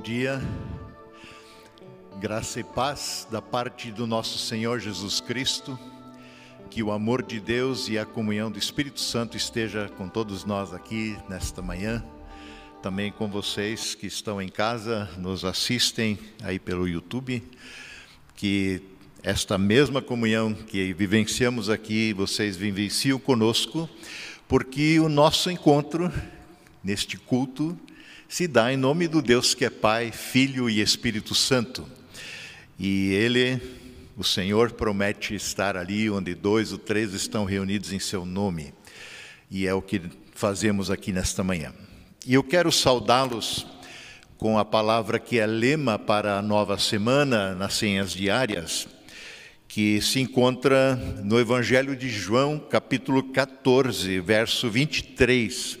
dia, graça e paz da parte do nosso Senhor Jesus Cristo, que o amor de Deus e a comunhão do Espírito Santo esteja com todos nós aqui nesta manhã, também com vocês que estão em casa, nos assistem aí pelo YouTube, que esta mesma comunhão que vivenciamos aqui, vocês vivenciam conosco, porque o nosso encontro neste culto se dá em nome do Deus que é Pai, Filho e Espírito Santo. E Ele, o Senhor, promete estar ali onde dois ou três estão reunidos em Seu nome. E é o que fazemos aqui nesta manhã. E eu quero saudá-los com a palavra que é lema para a nova semana nas senhas diárias, que se encontra no Evangelho de João, capítulo 14, verso 23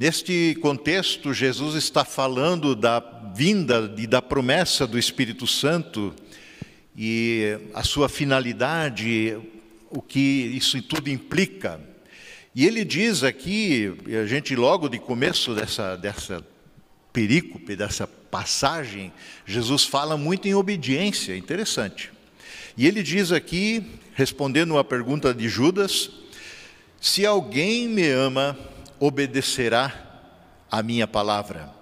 Neste contexto, Jesus está falando da vinda e da promessa do Espírito Santo e a sua finalidade, o que isso tudo implica. E ele diz aqui, a gente logo de começo dessa, dessa perícope, dessa passagem, Jesus fala muito em obediência, interessante. E ele diz aqui, respondendo uma pergunta de Judas: Se alguém me ama, obedecerá a minha palavra.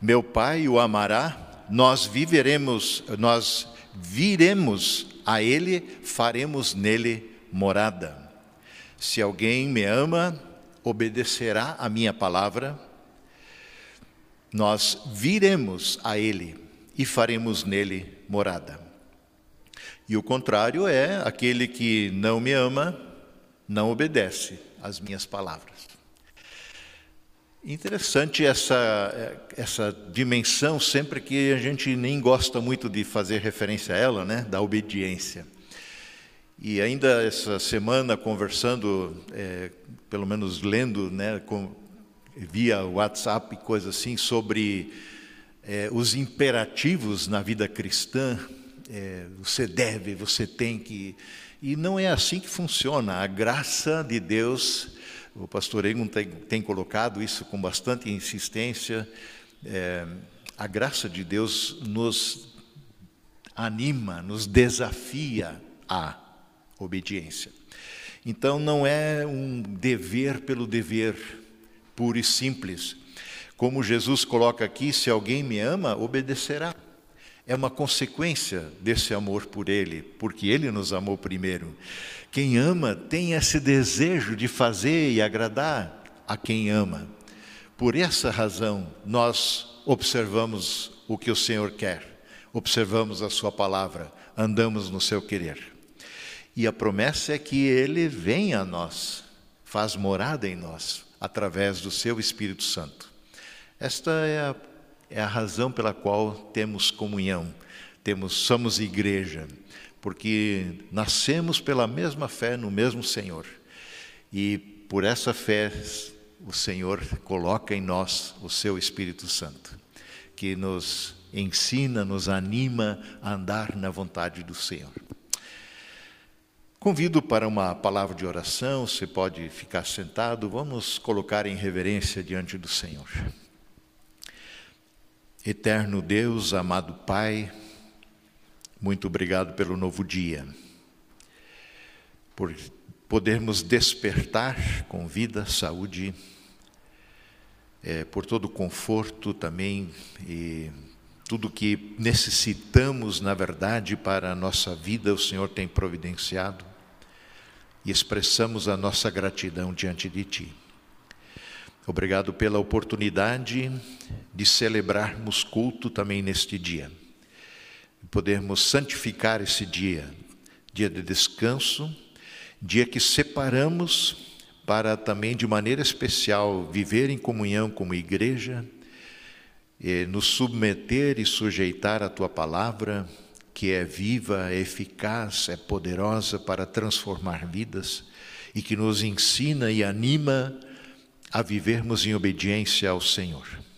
Meu Pai o amará, nós viveremos, nós viremos a ele, faremos nele morada. Se alguém me ama, obedecerá a minha palavra, nós viremos a ele e faremos nele morada. E o contrário é aquele que não me ama, não obedece às minhas palavras. Interessante essa, essa dimensão, sempre que a gente nem gosta muito de fazer referência a ela, né, da obediência. E ainda essa semana, conversando, é, pelo menos lendo, né, com, via WhatsApp, coisa assim, sobre é, os imperativos na vida cristã, é, você deve, você tem que. E não é assim que funciona. A graça de Deus o pastor Egon tem, tem colocado isso com bastante insistência. É, a graça de Deus nos anima, nos desafia à obediência. Então não é um dever pelo dever, puro e simples. Como Jesus coloca aqui: se alguém me ama, obedecerá. É uma consequência desse amor por Ele, porque Ele nos amou primeiro. Quem ama tem esse desejo de fazer e agradar a quem ama. Por essa razão, nós observamos o que o Senhor quer, observamos a Sua palavra, andamos no seu querer. E a promessa é que Ele venha a nós, faz morada em nós, através do Seu Espírito Santo. Esta é a, é a razão pela qual temos comunhão, temos, somos igreja porque nascemos pela mesma fé no mesmo Senhor. E por essa fé, o Senhor coloca em nós o seu Espírito Santo, que nos ensina, nos anima a andar na vontade do Senhor. Convido para uma palavra de oração, você pode ficar sentado, vamos colocar em reverência diante do Senhor. Eterno Deus, amado Pai, muito obrigado pelo novo dia, por podermos despertar com vida, saúde, é, por todo o conforto também e tudo que necessitamos, na verdade, para a nossa vida, o Senhor tem providenciado e expressamos a nossa gratidão diante de Ti. Obrigado pela oportunidade de celebrarmos culto também neste dia podermos santificar esse dia, dia de descanso, dia que separamos para também de maneira especial viver em comunhão como igreja, nos submeter e sujeitar à tua palavra, que é viva, é eficaz, é poderosa para transformar vidas e que nos ensina e anima a vivermos em obediência ao Senhor.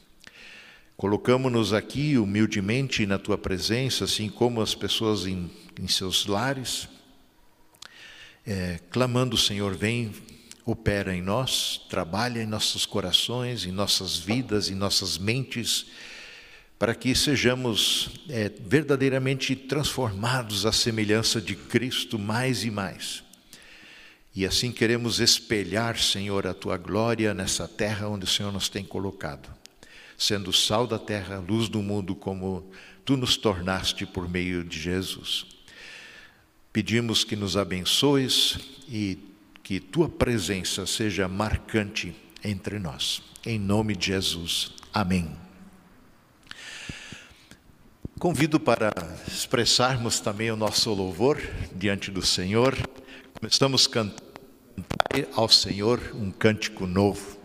Colocamos-nos aqui humildemente na tua presença, assim como as pessoas em, em seus lares, é, clamando: Senhor, vem, opera em nós, trabalha em nossos corações, em nossas vidas, em nossas mentes, para que sejamos é, verdadeiramente transformados à semelhança de Cristo mais e mais. E assim queremos espelhar, Senhor, a tua glória nessa terra onde o Senhor nos tem colocado, sendo sal da terra, luz do mundo, como tu nos tornaste por meio de Jesus. Pedimos que nos abençoes e que tua presença seja marcante entre nós. Em nome de Jesus. Amém. Convido para expressarmos também o nosso louvor diante do Senhor. Começamos cantando ao Senhor um cântico novo.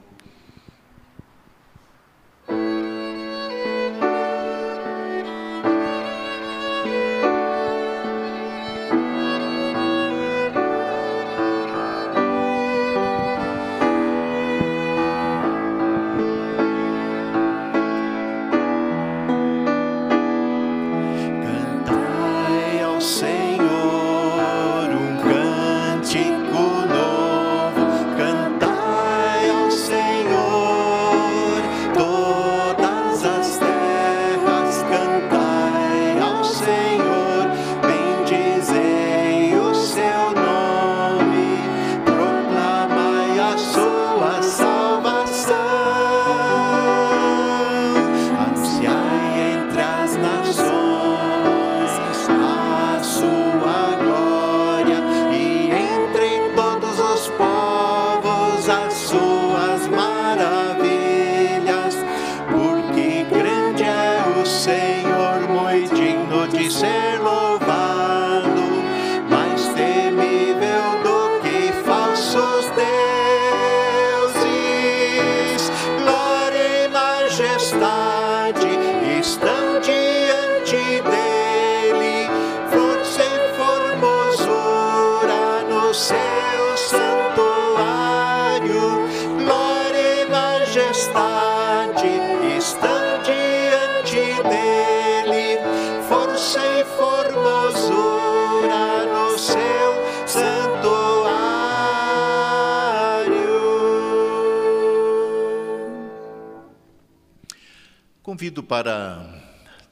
Convido para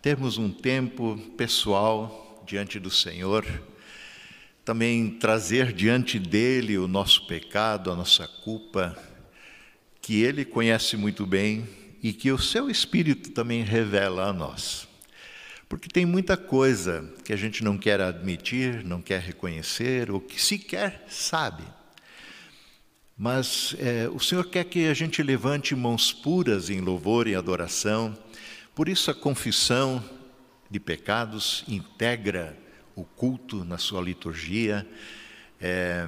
termos um tempo pessoal diante do Senhor, também trazer diante dele o nosso pecado, a nossa culpa, que ele conhece muito bem e que o seu Espírito também revela a nós. Porque tem muita coisa que a gente não quer admitir, não quer reconhecer, ou que sequer sabe. Mas é, o Senhor quer que a gente levante mãos puras em louvor e adoração por isso, a confissão de pecados integra o culto na sua liturgia. É,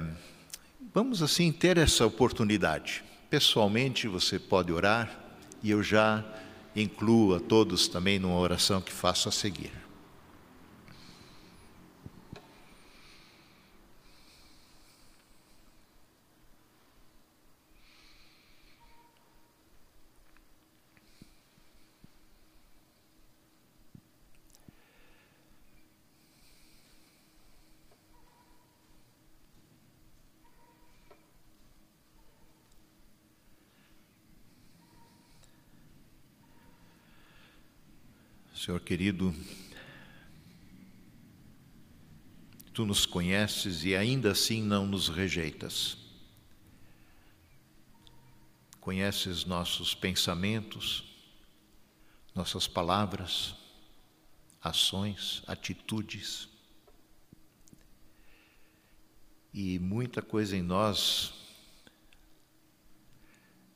vamos, assim, ter essa oportunidade. Pessoalmente, você pode orar e eu já incluo a todos também numa oração que faço a seguir. Senhor querido, tu nos conheces e ainda assim não nos rejeitas. Conheces nossos pensamentos, nossas palavras, ações, atitudes. E muita coisa em nós,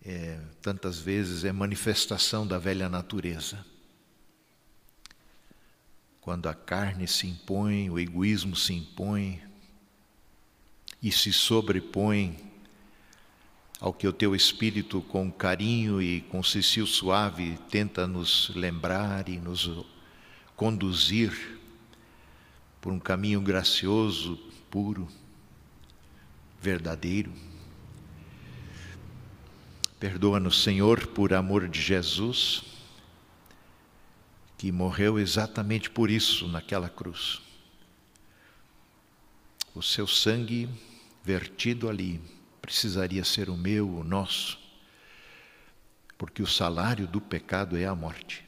é, tantas vezes, é manifestação da velha natureza quando a carne se impõe, o egoísmo se impõe e se sobrepõe ao que o teu Espírito, com carinho e com cecil suave, tenta nos lembrar e nos conduzir por um caminho gracioso, puro, verdadeiro. Perdoa-nos, Senhor, por amor de Jesus que morreu exatamente por isso naquela cruz. O seu sangue vertido ali precisaria ser o meu, o nosso, porque o salário do pecado é a morte.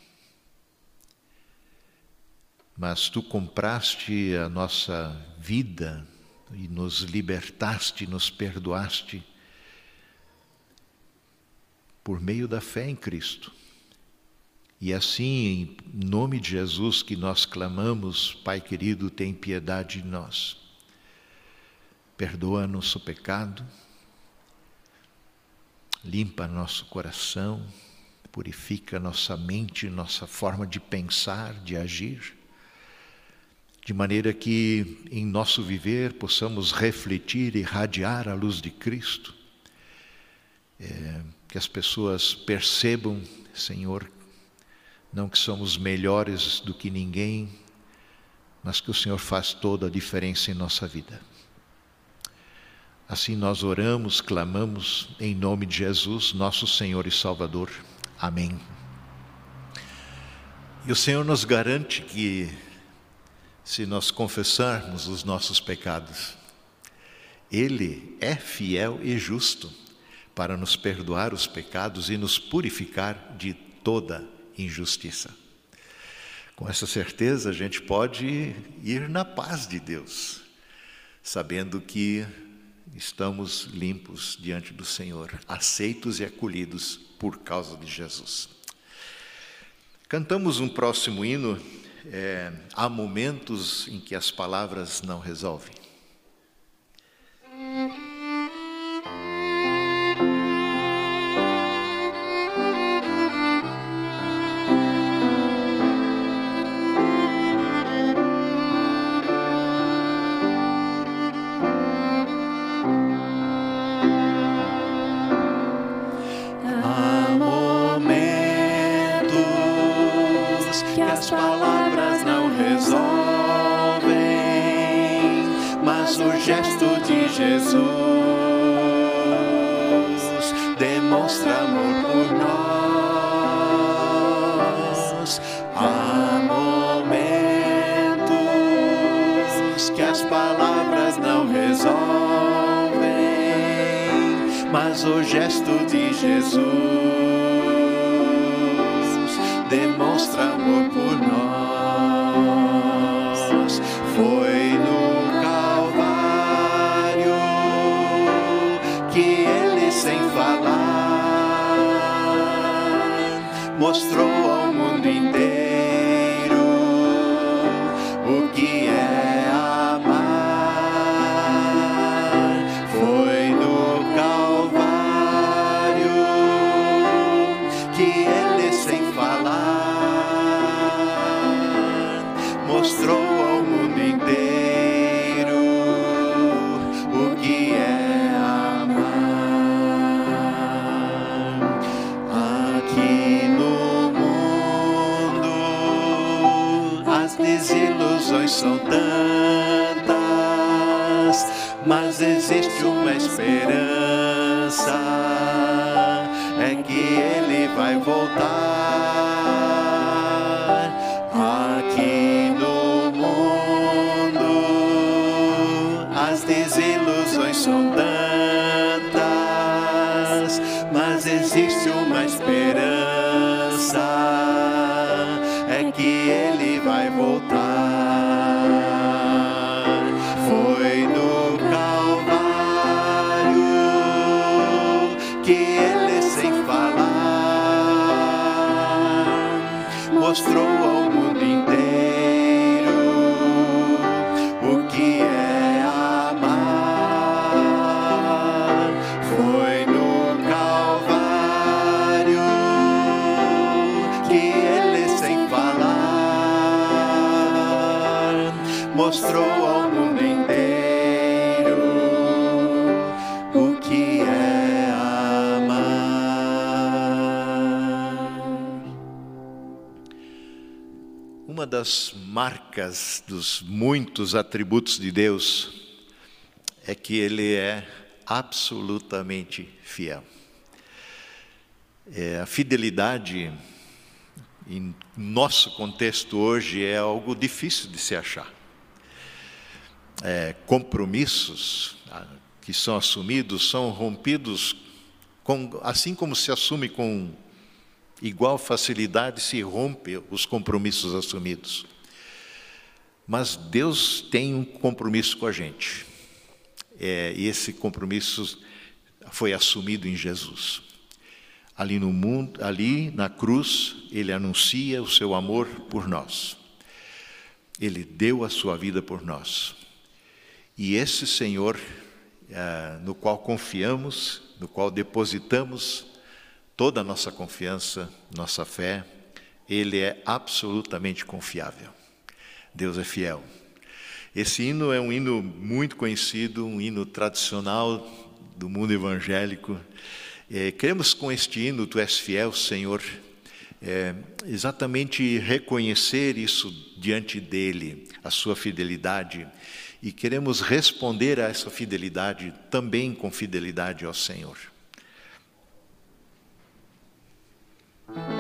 mas tu compraste a nossa vida e nos libertaste, nos perdoaste por meio da fé em Cristo. E assim, em nome de Jesus que nós clamamos, Pai querido, tem piedade de nós. Perdoa nosso pecado, limpa nosso coração, purifica nossa mente, nossa forma de pensar, de agir, de maneira que em nosso viver possamos refletir e irradiar a luz de Cristo, é, que as pessoas percebam, Senhor, não que somos melhores do que ninguém, mas que o Senhor faz toda a diferença em nossa vida. Assim nós oramos, clamamos em nome de Jesus, nosso Senhor e Salvador. Amém. E o Senhor nos garante que, se nós confessarmos os nossos pecados, Ele é fiel e justo para nos perdoar os pecados e nos purificar de toda injustiça. Com essa certeza, a gente pode ir na paz de Deus, sabendo que estamos limpos diante do Senhor, aceitos e acolhidos por causa de Jesus. Cantamos um próximo hino. É, há momentos em que as palavras não resolvem. faz o gesto de Jesus, demonstra amor por nós. Foi no Calvário que ele, sem falar, mostrou mas existe uma esperança, é que ele vai voltar. Das marcas dos muitos atributos de Deus é que Ele é absolutamente fiel. É, a fidelidade, em nosso contexto hoje, é algo difícil de se achar. É, compromissos ah, que são assumidos são rompidos com, assim como se assume com igual facilidade se rompe os compromissos assumidos. Mas Deus tem um compromisso com a gente. É, e esse compromisso foi assumido em Jesus. Ali no mundo, ali na cruz, ele anuncia o seu amor por nós. Ele deu a sua vida por nós. E esse Senhor, é, no qual confiamos, no qual depositamos toda a nossa confiança, nossa fé, ele é absolutamente confiável. Deus é fiel. Esse hino é um hino muito conhecido, um hino tradicional do mundo evangélico. É, queremos com este hino, Tu és fiel, Senhor, é, exatamente reconhecer isso diante dele, a sua fidelidade, e queremos responder a essa fidelidade também com fidelidade ao Senhor. Thank you.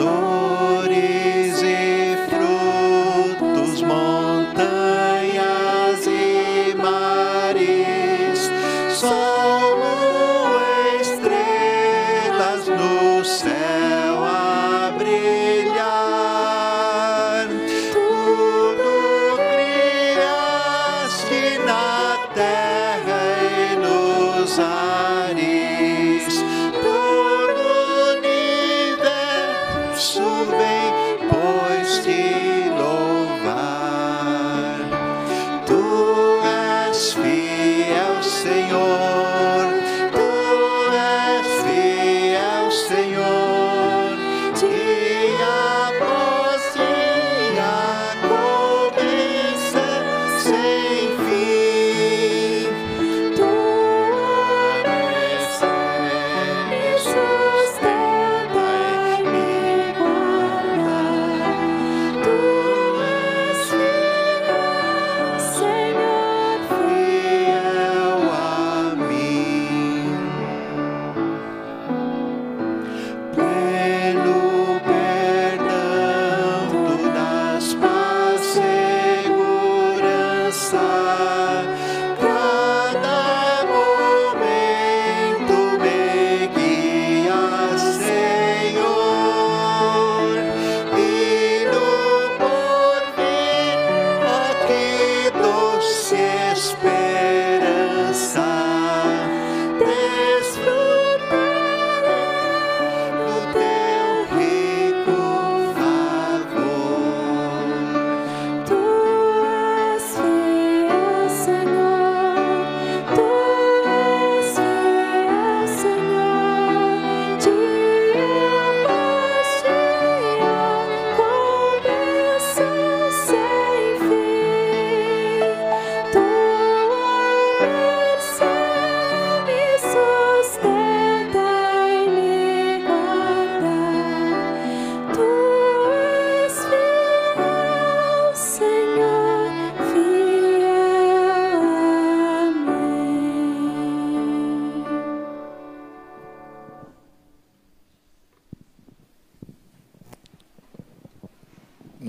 Céu.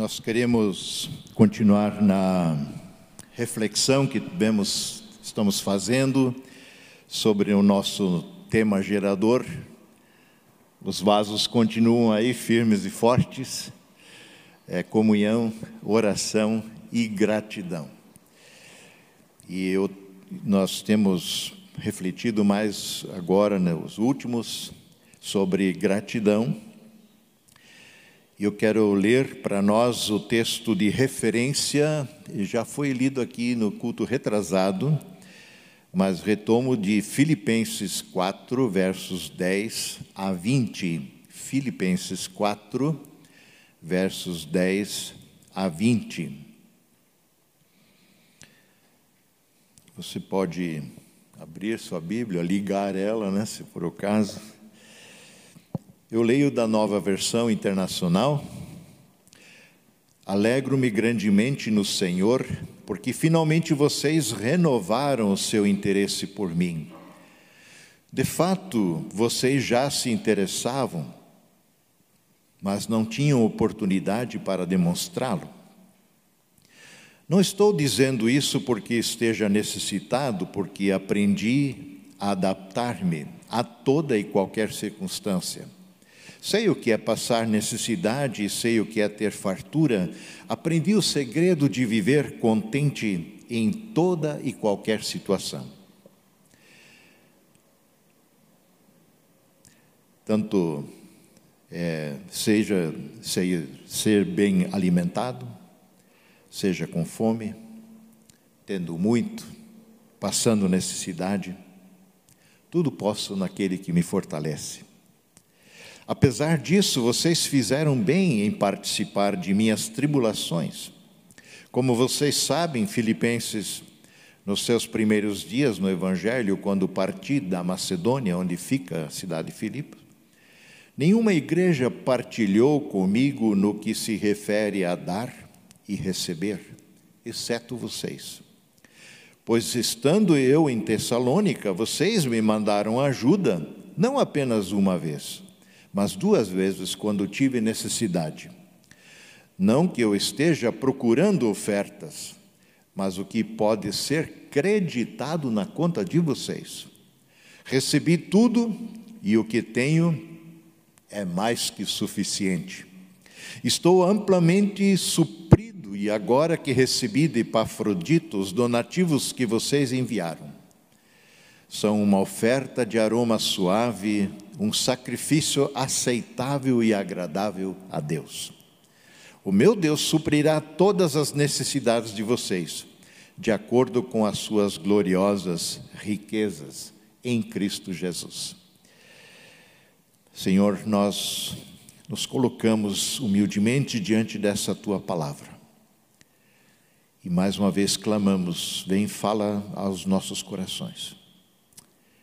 Nós queremos continuar na reflexão que estamos fazendo sobre o nosso tema gerador. Os vasos continuam aí firmes e fortes. É comunhão, oração e gratidão. E eu, nós temos refletido mais agora nos últimos sobre gratidão e eu quero ler para nós o texto de referência, já foi lido aqui no culto retrasado, mas retomo de Filipenses 4, versos 10 a 20. Filipenses 4, versos 10 a 20. Você pode abrir sua Bíblia, ligar ela, né, se for o caso. Eu leio da nova versão internacional. Alegro-me grandemente no Senhor, porque finalmente vocês renovaram o seu interesse por mim. De fato, vocês já se interessavam, mas não tinham oportunidade para demonstrá-lo. Não estou dizendo isso porque esteja necessitado, porque aprendi a adaptar-me a toda e qualquer circunstância. Sei o que é passar necessidade, sei o que é ter fartura. Aprendi o segredo de viver contente em toda e qualquer situação. Tanto é, seja ser, ser bem alimentado, seja com fome, tendo muito, passando necessidade, tudo posso naquele que me fortalece. Apesar disso, vocês fizeram bem em participar de minhas tribulações. Como vocês sabem, Filipenses, nos seus primeiros dias no Evangelho, quando parti da Macedônia, onde fica a cidade de Filipos, nenhuma igreja partilhou comigo no que se refere a dar e receber, exceto vocês. Pois estando eu em Tessalônica, vocês me mandaram ajuda, não apenas uma vez, mas duas vezes quando tive necessidade. Não que eu esteja procurando ofertas, mas o que pode ser creditado na conta de vocês. Recebi tudo e o que tenho é mais que suficiente. Estou amplamente suprido e agora que recebi de Epafrodito os donativos que vocês enviaram, são uma oferta de aroma suave, um sacrifício aceitável e agradável a Deus. O meu Deus suprirá todas as necessidades de vocês, de acordo com as suas gloriosas riquezas em Cristo Jesus. Senhor, nós nos colocamos humildemente diante dessa tua palavra. E mais uma vez clamamos: vem, fala aos nossos corações.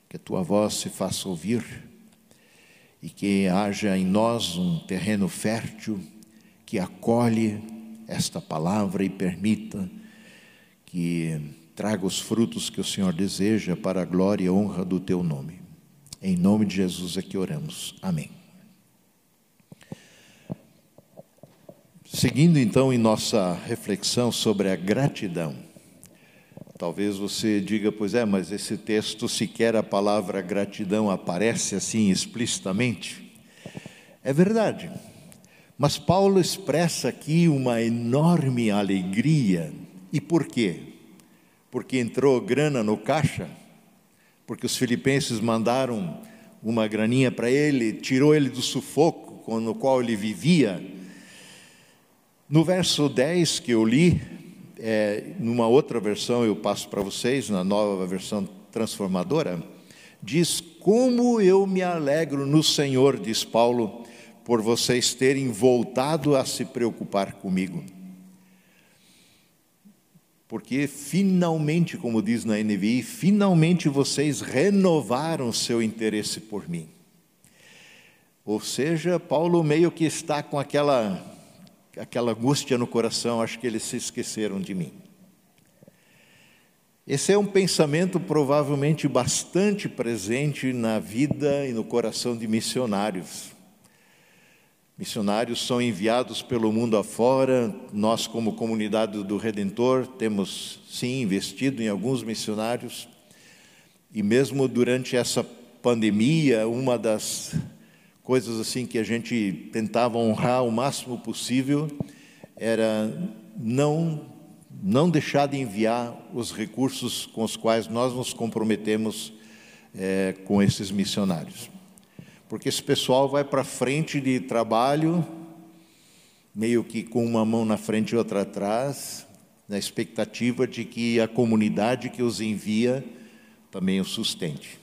Que a tua voz se faça ouvir e que haja em nós um terreno fértil que acolhe esta palavra e permita que traga os frutos que o Senhor deseja para a glória e honra do teu nome. Em nome de Jesus é que oramos. Amém. Seguindo então em nossa reflexão sobre a gratidão. Talvez você diga, pois é, mas esse texto sequer a palavra gratidão aparece assim explicitamente. É verdade. Mas Paulo expressa aqui uma enorme alegria. E por quê? Porque entrou grana no caixa? Porque os filipenses mandaram uma graninha para ele, tirou ele do sufoco no qual ele vivia. No verso 10 que eu li, é, numa outra versão eu passo para vocês, na nova versão transformadora, diz: Como eu me alegro no Senhor, diz Paulo, por vocês terem voltado a se preocupar comigo. Porque finalmente, como diz na NVI, finalmente vocês renovaram seu interesse por mim. Ou seja, Paulo meio que está com aquela aquela angústia no coração, acho que eles se esqueceram de mim. Esse é um pensamento provavelmente bastante presente na vida e no coração de missionários. Missionários são enviados pelo mundo afora. Nós, como comunidade do Redentor, temos sim investido em alguns missionários. E mesmo durante essa pandemia, uma das coisas assim que a gente tentava honrar o máximo possível era não não deixar de enviar os recursos com os quais nós nos comprometemos é, com esses missionários. Porque esse pessoal vai para frente de trabalho, meio que com uma mão na frente e outra atrás, na expectativa de que a comunidade que os envia também o sustente.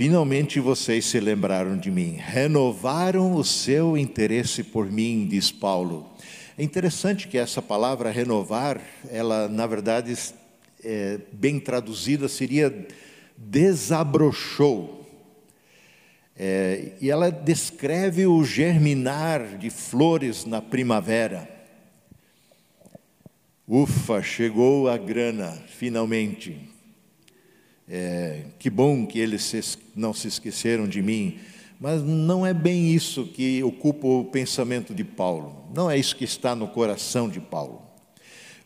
Finalmente vocês se lembraram de mim, renovaram o seu interesse por mim, diz Paulo. É interessante que essa palavra renovar, ela na verdade, é, bem traduzida, seria desabrochou. É, e ela descreve o germinar de flores na primavera. Ufa, chegou a grana, finalmente. É, que bom que eles não se esqueceram de mim. Mas não é bem isso que ocupa o pensamento de Paulo. Não é isso que está no coração de Paulo.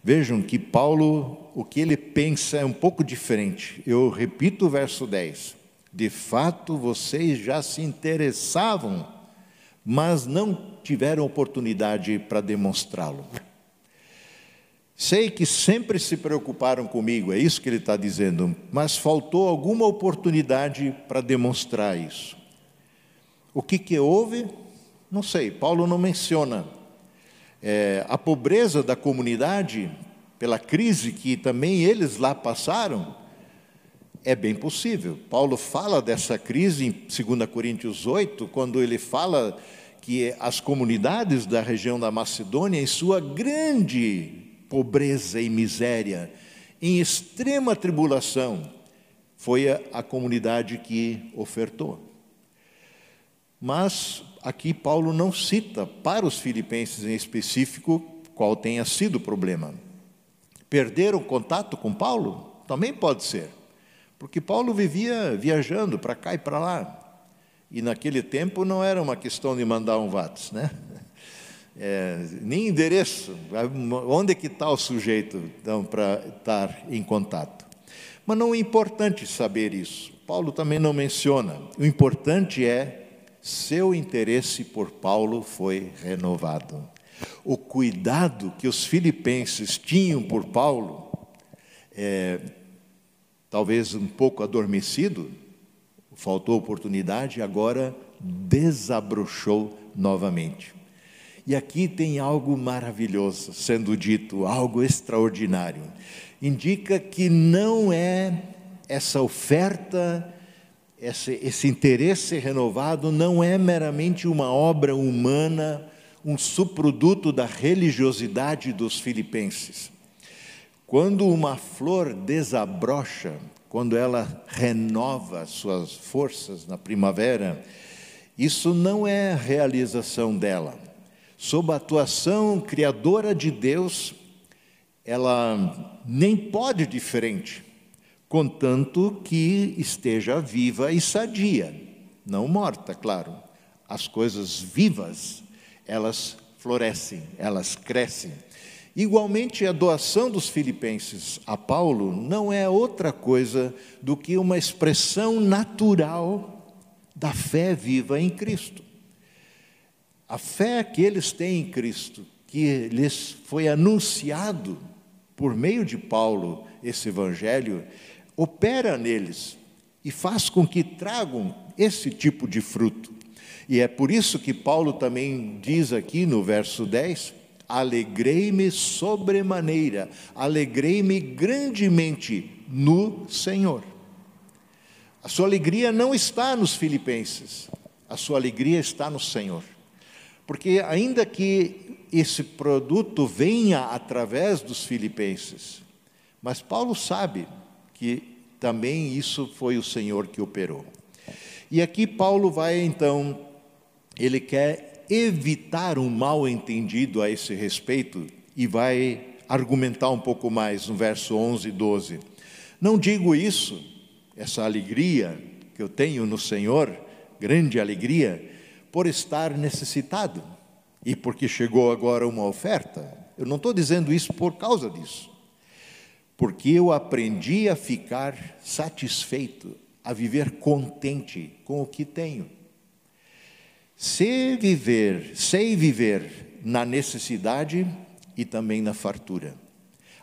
Vejam que Paulo, o que ele pensa é um pouco diferente. Eu repito o verso 10. De fato, vocês já se interessavam, mas não tiveram oportunidade para demonstrá-lo. Sei que sempre se preocuparam comigo, é isso que ele está dizendo, mas faltou alguma oportunidade para demonstrar isso. O que, que houve? Não sei, Paulo não menciona. É, a pobreza da comunidade, pela crise que também eles lá passaram, é bem possível. Paulo fala dessa crise em 2 Coríntios 8, quando ele fala que as comunidades da região da Macedônia, em sua grande pobreza e miséria, em extrema tribulação, foi a, a comunidade que ofertou. Mas aqui Paulo não cita para os filipenses em específico qual tenha sido o problema. Perderam contato com Paulo? Também pode ser, porque Paulo vivia viajando para cá e para lá. E naquele tempo não era uma questão de mandar um VATS, né? É, nem endereço, onde é que está o sujeito então, para estar em contato. Mas não é importante saber isso. Paulo também não menciona. O importante é seu interesse por Paulo foi renovado. O cuidado que os filipenses tinham por Paulo, é, talvez um pouco adormecido, faltou oportunidade, agora desabrochou novamente. E aqui tem algo maravilhoso sendo dito, algo extraordinário. Indica que não é essa oferta, esse, esse interesse renovado, não é meramente uma obra humana, um subproduto da religiosidade dos filipenses. Quando uma flor desabrocha, quando ela renova suas forças na primavera, isso não é a realização dela sob a atuação criadora de Deus, ela nem pode diferente, contanto que esteja viva e sadia, não morta, claro. As coisas vivas, elas florescem, elas crescem. Igualmente, a doação dos filipenses a Paulo não é outra coisa do que uma expressão natural da fé viva em Cristo. A fé que eles têm em Cristo, que lhes foi anunciado por meio de Paulo esse evangelho, opera neles e faz com que tragam esse tipo de fruto. E é por isso que Paulo também diz aqui no verso 10: Alegrei-me sobremaneira, alegrei-me grandemente no Senhor. A sua alegria não está nos filipenses, a sua alegria está no Senhor. Porque, ainda que esse produto venha através dos filipenses, mas Paulo sabe que também isso foi o Senhor que operou. E aqui Paulo vai então, ele quer evitar um mal entendido a esse respeito e vai argumentar um pouco mais no verso 11 e 12. Não digo isso, essa alegria que eu tenho no Senhor, grande alegria, por estar necessitado e porque chegou agora uma oferta. Eu não estou dizendo isso por causa disso, porque eu aprendi a ficar satisfeito, a viver contente com o que tenho. Sei viver, sei viver na necessidade e também na fartura.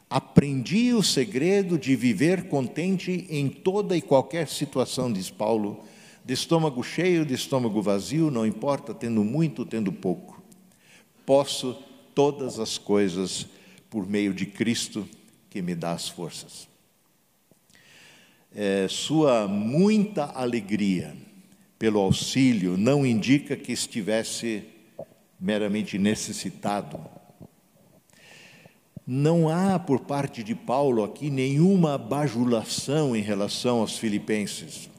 Aprendi o segredo de viver contente em toda e qualquer situação, diz Paulo, de estômago cheio, de estômago vazio, não importa, tendo muito, tendo pouco. Posso todas as coisas por meio de Cristo que me dá as forças. É, sua muita alegria pelo auxílio não indica que estivesse meramente necessitado. Não há por parte de Paulo aqui nenhuma bajulação em relação aos filipenses.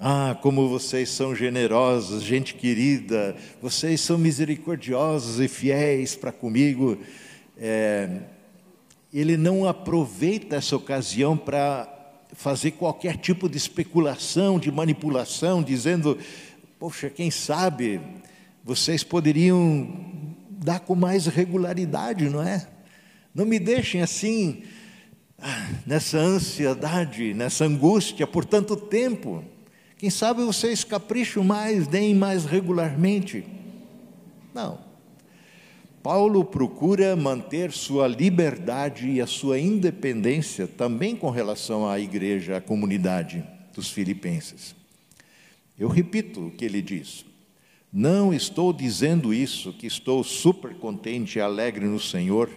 Ah, como vocês são generosos, gente querida, vocês são misericordiosos e fiéis para comigo. É, ele não aproveita essa ocasião para fazer qualquer tipo de especulação, de manipulação, dizendo: poxa, quem sabe vocês poderiam dar com mais regularidade, não é? Não me deixem assim, ah, nessa ansiedade, nessa angústia por tanto tempo. Quem sabe vocês capricham mais, deem mais regularmente. Não. Paulo procura manter sua liberdade e a sua independência também com relação à igreja, à comunidade dos filipenses. Eu repito o que ele diz. Não estou dizendo isso, que estou super contente e alegre no Senhor,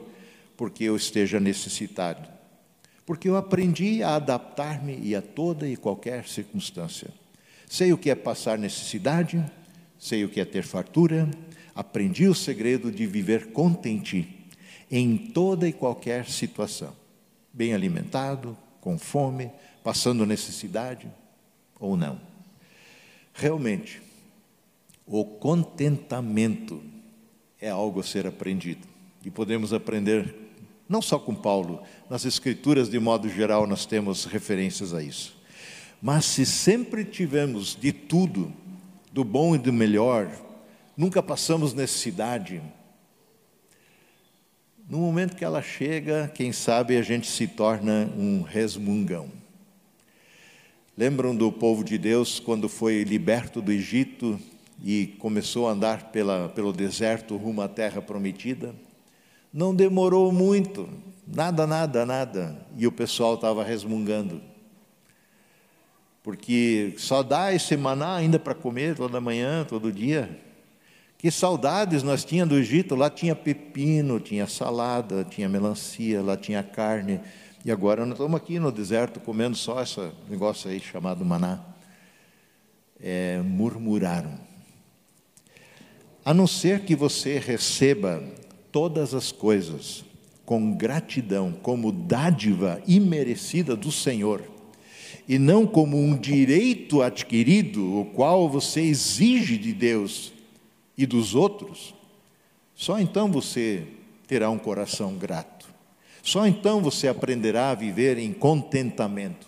porque eu esteja necessitado. Porque eu aprendi a adaptar-me a toda e qualquer circunstância. Sei o que é passar necessidade, sei o que é ter fartura, aprendi o segredo de viver contente em toda e qualquer situação. Bem alimentado, com fome, passando necessidade ou não. Realmente, o contentamento é algo a ser aprendido. E podemos aprender não só com Paulo, nas Escrituras de modo geral nós temos referências a isso. Mas se sempre tivemos de tudo, do bom e do melhor, nunca passamos necessidade, no momento que ela chega, quem sabe a gente se torna um resmungão. Lembram do povo de Deus quando foi liberto do Egito e começou a andar pela, pelo deserto rumo à terra prometida? Não demorou muito, nada, nada, nada, e o pessoal estava resmungando porque só dá esse maná ainda para comer toda manhã, todo dia. Que saudades nós tínhamos do Egito, lá tinha pepino, tinha salada, tinha melancia, lá tinha carne, e agora nós estamos aqui no deserto comendo só esse negócio aí chamado maná. É, murmuraram. A não ser que você receba todas as coisas com gratidão, como dádiva imerecida do Senhor, e não como um direito adquirido, o qual você exige de Deus e dos outros, só então você terá um coração grato. Só então você aprenderá a viver em contentamento.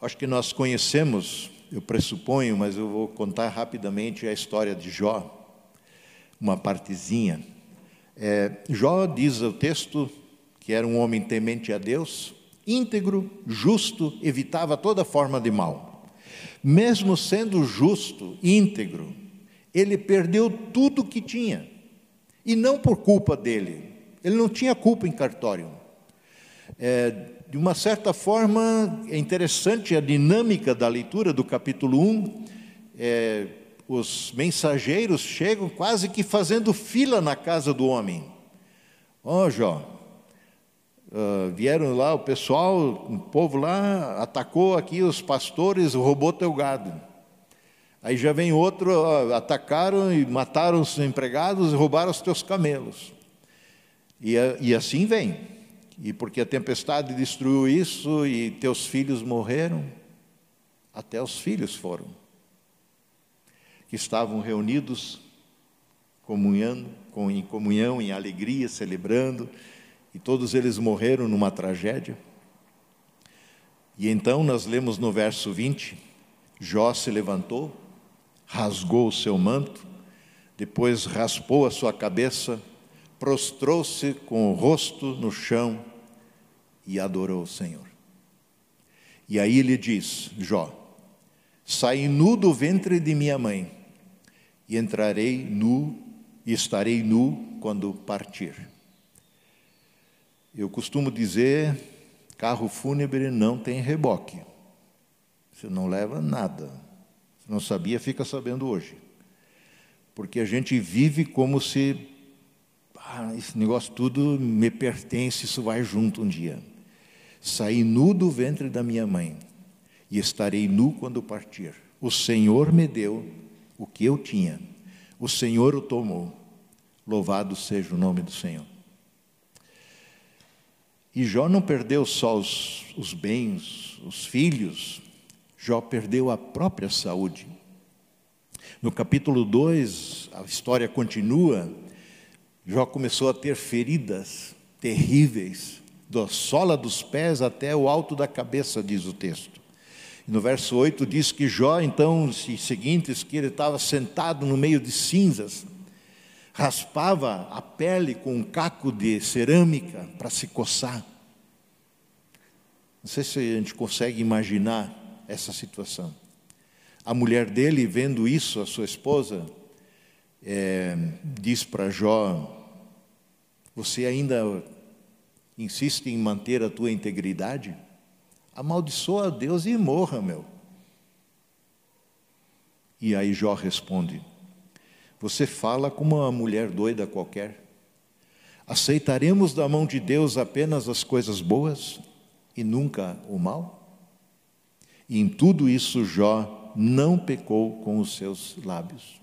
Acho que nós conhecemos, eu pressuponho, mas eu vou contar rapidamente a história de Jó, uma partezinha. É, Jó diz o texto que era um homem temente a Deus, íntegro, justo, evitava toda forma de mal. Mesmo sendo justo, íntegro, ele perdeu tudo que tinha. E não por culpa dele. Ele não tinha culpa em cartório. É, de uma certa forma, é interessante a dinâmica da leitura do capítulo 1. É, os mensageiros chegam quase que fazendo fila na casa do homem. Ó oh, Jó, Uh, vieram lá, o pessoal, o povo lá atacou aqui os pastores, roubou teu gado. Aí já vem outro, atacaram e mataram os empregados e roubaram os teus camelos. E, e assim vem. E porque a tempestade destruiu isso e teus filhos morreram, até os filhos foram, que estavam reunidos, comunhando, com, em comunhão, em alegria, celebrando, e todos eles morreram numa tragédia. E então nós lemos no verso 20: Jó se levantou, rasgou o seu manto, depois raspou a sua cabeça, prostrou-se com o rosto no chão e adorou o Senhor. E aí ele diz: Jó, saí nu do ventre de minha mãe e entrarei nu e estarei nu quando partir. Eu costumo dizer: carro fúnebre não tem reboque. Você não leva nada. Se não sabia, fica sabendo hoje. Porque a gente vive como se ah, esse negócio tudo me pertence, isso vai junto um dia. Saí nu do ventre da minha mãe e estarei nu quando partir. O Senhor me deu o que eu tinha, o Senhor o tomou. Louvado seja o nome do Senhor. E Jó não perdeu só os, os bens, os filhos, Jó perdeu a própria saúde. No capítulo 2, a história continua. Jó começou a ter feridas terríveis, da sola dos pés até o alto da cabeça, diz o texto. No verso 8 diz que Jó, então, seguintes, que ele estava sentado no meio de cinzas, raspava a pele com um caco de cerâmica para se coçar. Não sei se a gente consegue imaginar essa situação. A mulher dele, vendo isso, a sua esposa, é, diz para Jó: Você ainda insiste em manter a tua integridade? Amaldiçoa a Deus e morra, meu. E aí Jó responde: você fala como uma mulher doida qualquer. Aceitaremos da mão de Deus apenas as coisas boas e nunca o mal? E em tudo isso Jó não pecou com os seus lábios.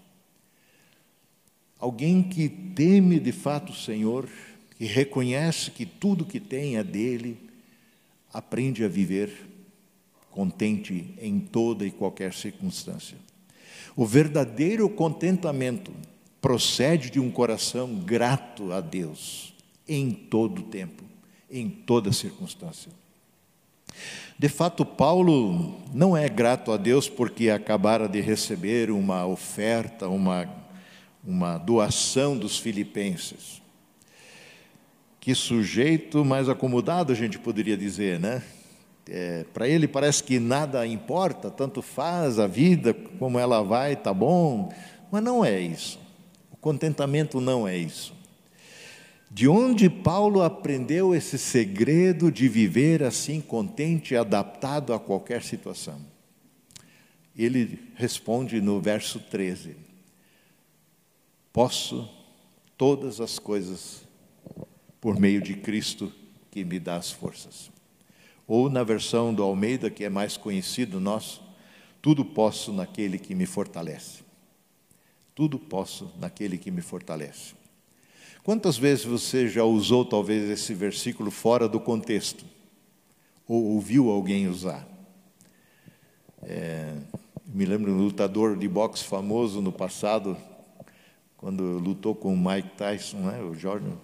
Alguém que teme de fato o Senhor, que reconhece que tudo que tem é dele, aprende a viver contente em toda e qualquer circunstância. O verdadeiro contentamento procede de um coração grato a Deus em todo tempo, em toda circunstância. De fato, Paulo não é grato a Deus porque acabara de receber uma oferta, uma, uma doação dos filipenses. Que sujeito mais acomodado, a gente poderia dizer, né? É, para ele parece que nada importa, tanto faz a vida, como ela vai, tá bom, mas não é isso. O contentamento não é isso. De onde Paulo aprendeu esse segredo de viver assim contente, adaptado a qualquer situação? Ele responde no verso 13: Posso todas as coisas por meio de Cristo que me dá as forças. Ou na versão do Almeida, que é mais conhecido nosso, tudo posso naquele que me fortalece. Tudo posso naquele que me fortalece. Quantas vezes você já usou talvez esse versículo fora do contexto? Ou ouviu alguém usar? É, me lembro de um lutador de boxe famoso no passado, quando lutou com o Mike Tyson, né, o Jordan,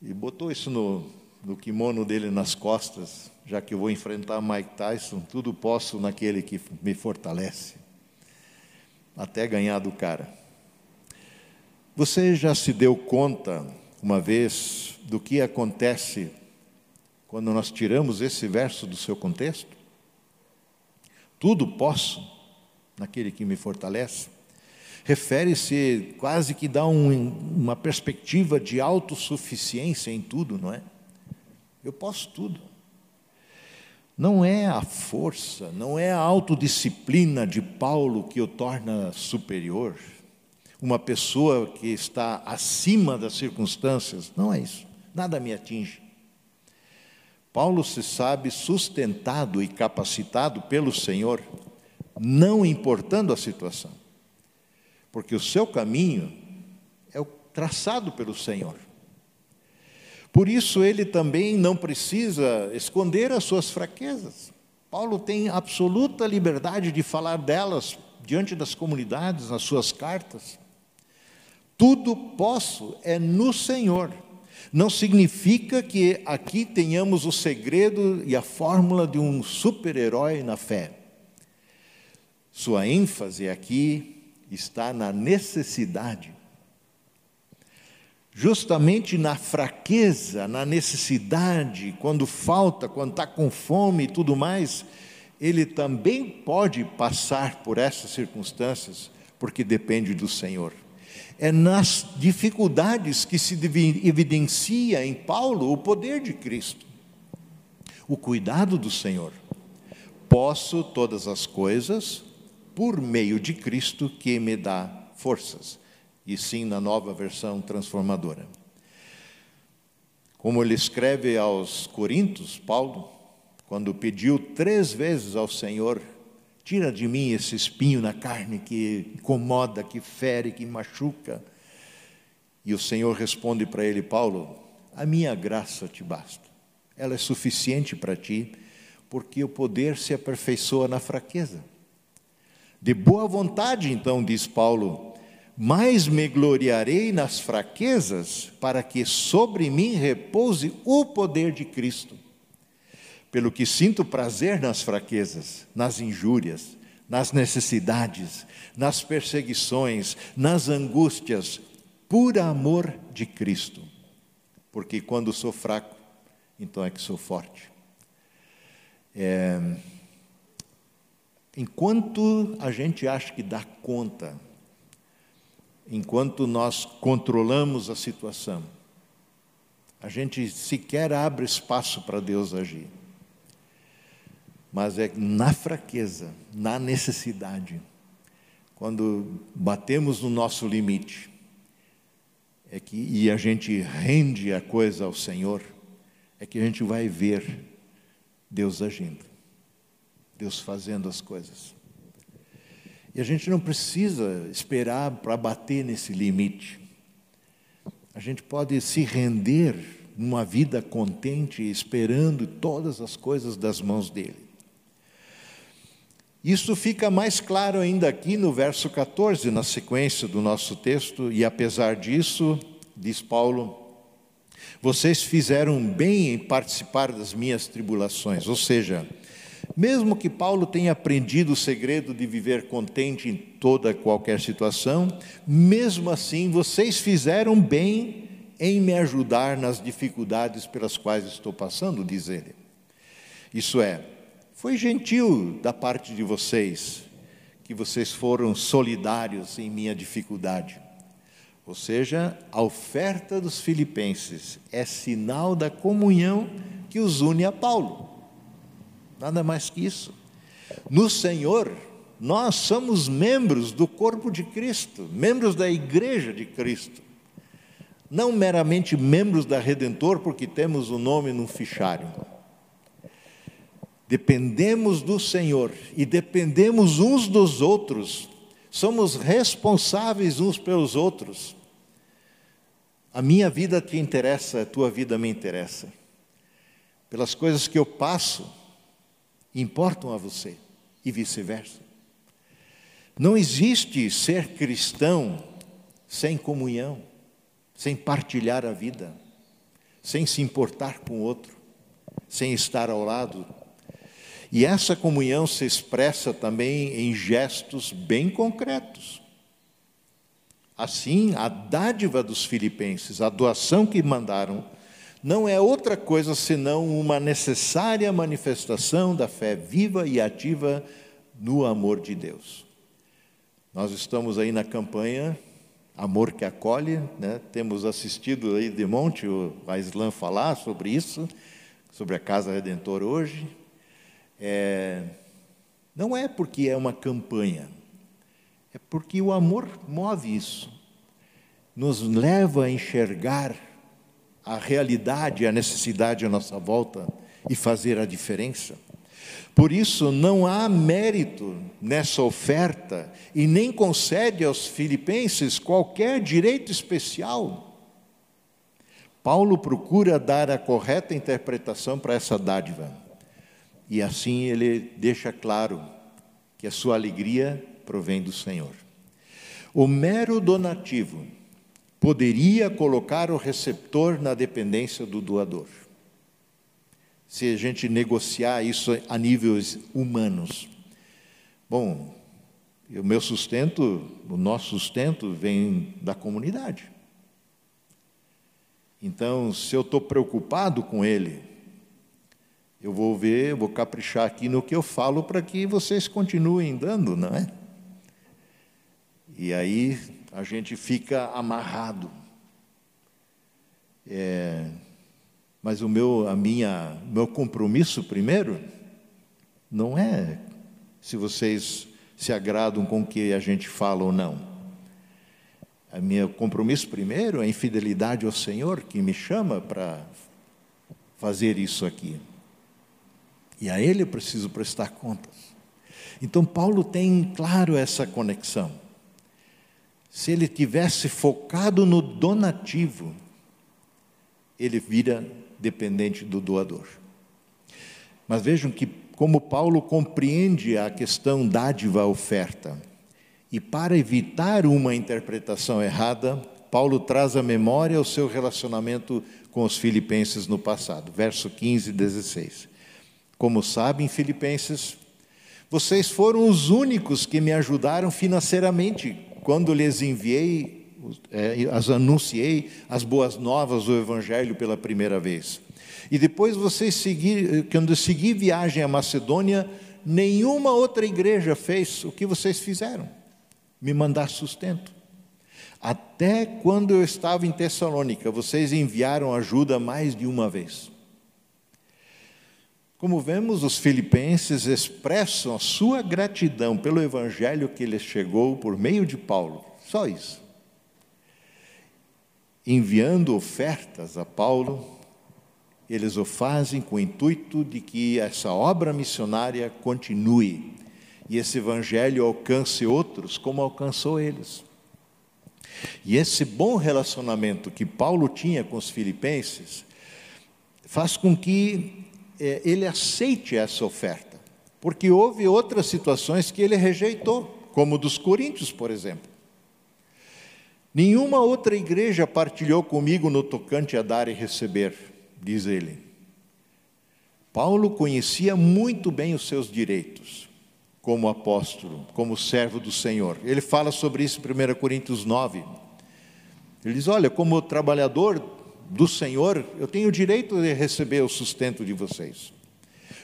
e botou isso no, no kimono dele nas costas, já que eu vou enfrentar Mike Tyson, tudo posso naquele que me fortalece, até ganhar do cara. Você já se deu conta, uma vez, do que acontece quando nós tiramos esse verso do seu contexto? Tudo posso naquele que me fortalece. Refere-se quase que dá um, uma perspectiva de autossuficiência em tudo, não é? Eu posso tudo. Não é a força, não é a autodisciplina de Paulo que o torna superior, uma pessoa que está acima das circunstâncias, não é isso, nada me atinge. Paulo se sabe sustentado e capacitado pelo Senhor, não importando a situação, porque o seu caminho é o traçado pelo Senhor. Por isso, ele também não precisa esconder as suas fraquezas. Paulo tem absoluta liberdade de falar delas diante das comunidades, nas suas cartas. Tudo posso é no Senhor. Não significa que aqui tenhamos o segredo e a fórmula de um super-herói na fé. Sua ênfase aqui está na necessidade. Justamente na fraqueza, na necessidade, quando falta, quando está com fome e tudo mais, ele também pode passar por essas circunstâncias, porque depende do Senhor. É nas dificuldades que se evidencia em Paulo o poder de Cristo, o cuidado do Senhor. Posso todas as coisas por meio de Cristo que me dá forças, e sim na nova versão transformadora. Como ele escreve aos Coríntios, Paulo, quando pediu três vezes ao Senhor: tira de mim esse espinho na carne que incomoda, que fere, que machuca. E o Senhor responde para ele: Paulo, a minha graça te basta, ela é suficiente para ti, porque o poder se aperfeiçoa na fraqueza. De boa vontade, então, diz Paulo, mais me gloriarei nas fraquezas, para que sobre mim repouse o poder de Cristo pelo que sinto prazer nas fraquezas, nas injúrias, nas necessidades, nas perseguições, nas angústias, por amor de Cristo. Porque quando sou fraco, então é que sou forte. É, enquanto a gente acha que dá conta, enquanto nós controlamos a situação, a gente sequer abre espaço para Deus agir mas é na fraqueza, na necessidade, quando batemos no nosso limite, é que e a gente rende a coisa ao Senhor, é que a gente vai ver Deus agindo, Deus fazendo as coisas. E a gente não precisa esperar para bater nesse limite. A gente pode se render numa vida contente, esperando todas as coisas das mãos dele. Isso fica mais claro ainda aqui no verso 14, na sequência do nosso texto, e apesar disso, diz Paulo, vocês fizeram bem em participar das minhas tribulações, ou seja, mesmo que Paulo tenha aprendido o segredo de viver contente em toda qualquer situação, mesmo assim vocês fizeram bem em me ajudar nas dificuldades pelas quais estou passando, diz ele. Isso é, foi gentil da parte de vocês, que vocês foram solidários em minha dificuldade. Ou seja, a oferta dos filipenses é sinal da comunhão que os une a Paulo. Nada mais que isso. No Senhor, nós somos membros do corpo de Cristo, membros da igreja de Cristo. Não meramente membros da Redentor, porque temos o nome no fichário dependemos do Senhor e dependemos uns dos outros, somos responsáveis uns pelos outros. A minha vida te interessa, a tua vida me interessa. Pelas coisas que eu passo, importam a você e vice-versa. Não existe ser cristão sem comunhão, sem partilhar a vida, sem se importar com o outro, sem estar ao lado e essa comunhão se expressa também em gestos bem concretos. Assim, a dádiva dos filipenses, a doação que mandaram, não é outra coisa senão uma necessária manifestação da fé viva e ativa no amor de Deus. Nós estamos aí na campanha Amor que Acolhe, né? temos assistido aí de monte o Aislan falar sobre isso, sobre a Casa Redentor hoje, é, não é porque é uma campanha, é porque o amor move isso, nos leva a enxergar a realidade, a necessidade à nossa volta e fazer a diferença. Por isso, não há mérito nessa oferta e nem concede aos filipenses qualquer direito especial. Paulo procura dar a correta interpretação para essa dádiva. E assim ele deixa claro que a sua alegria provém do Senhor. O mero donativo poderia colocar o receptor na dependência do doador. Se a gente negociar isso a níveis humanos. Bom, o meu sustento, o nosso sustento vem da comunidade. Então, se eu estou preocupado com ele, eu vou ver, vou caprichar aqui no que eu falo para que vocês continuem dando, não é? E aí a gente fica amarrado. É, mas o meu, a minha, meu compromisso primeiro não é se vocês se agradam com o que a gente fala ou não. O meu compromisso primeiro é a infidelidade ao Senhor que me chama para fazer isso aqui. E a Ele eu preciso prestar contas. Então, Paulo tem claro essa conexão. Se ele tivesse focado no donativo, ele vira dependente do doador. Mas vejam que como Paulo compreende a questão dádiva-oferta. E para evitar uma interpretação errada, Paulo traz à memória o seu relacionamento com os filipenses no passado. Verso 15 e 16. Como sabem, filipenses, vocês foram os únicos que me ajudaram financeiramente quando lhes enviei é, as anunciei as boas novas do Evangelho pela primeira vez. E depois vocês seguir, quando segui viagem à Macedônia, nenhuma outra igreja fez o que vocês fizeram, me mandar sustento. Até quando eu estava em Tessalônica, vocês enviaram ajuda mais de uma vez. Como vemos, os filipenses expressam a sua gratidão pelo evangelho que lhes chegou por meio de Paulo. Só isso enviando ofertas a Paulo, eles o fazem com o intuito de que essa obra missionária continue e esse evangelho alcance outros como alcançou eles. E esse bom relacionamento que Paulo tinha com os filipenses faz com que é, ele aceite essa oferta, porque houve outras situações que ele rejeitou, como dos coríntios, por exemplo. Nenhuma outra igreja partilhou comigo no tocante a dar e receber, diz ele. Paulo conhecia muito bem os seus direitos como apóstolo, como servo do Senhor. Ele fala sobre isso em 1 Coríntios 9. Ele diz: Olha, como trabalhador do Senhor, eu tenho o direito de receber o sustento de vocês.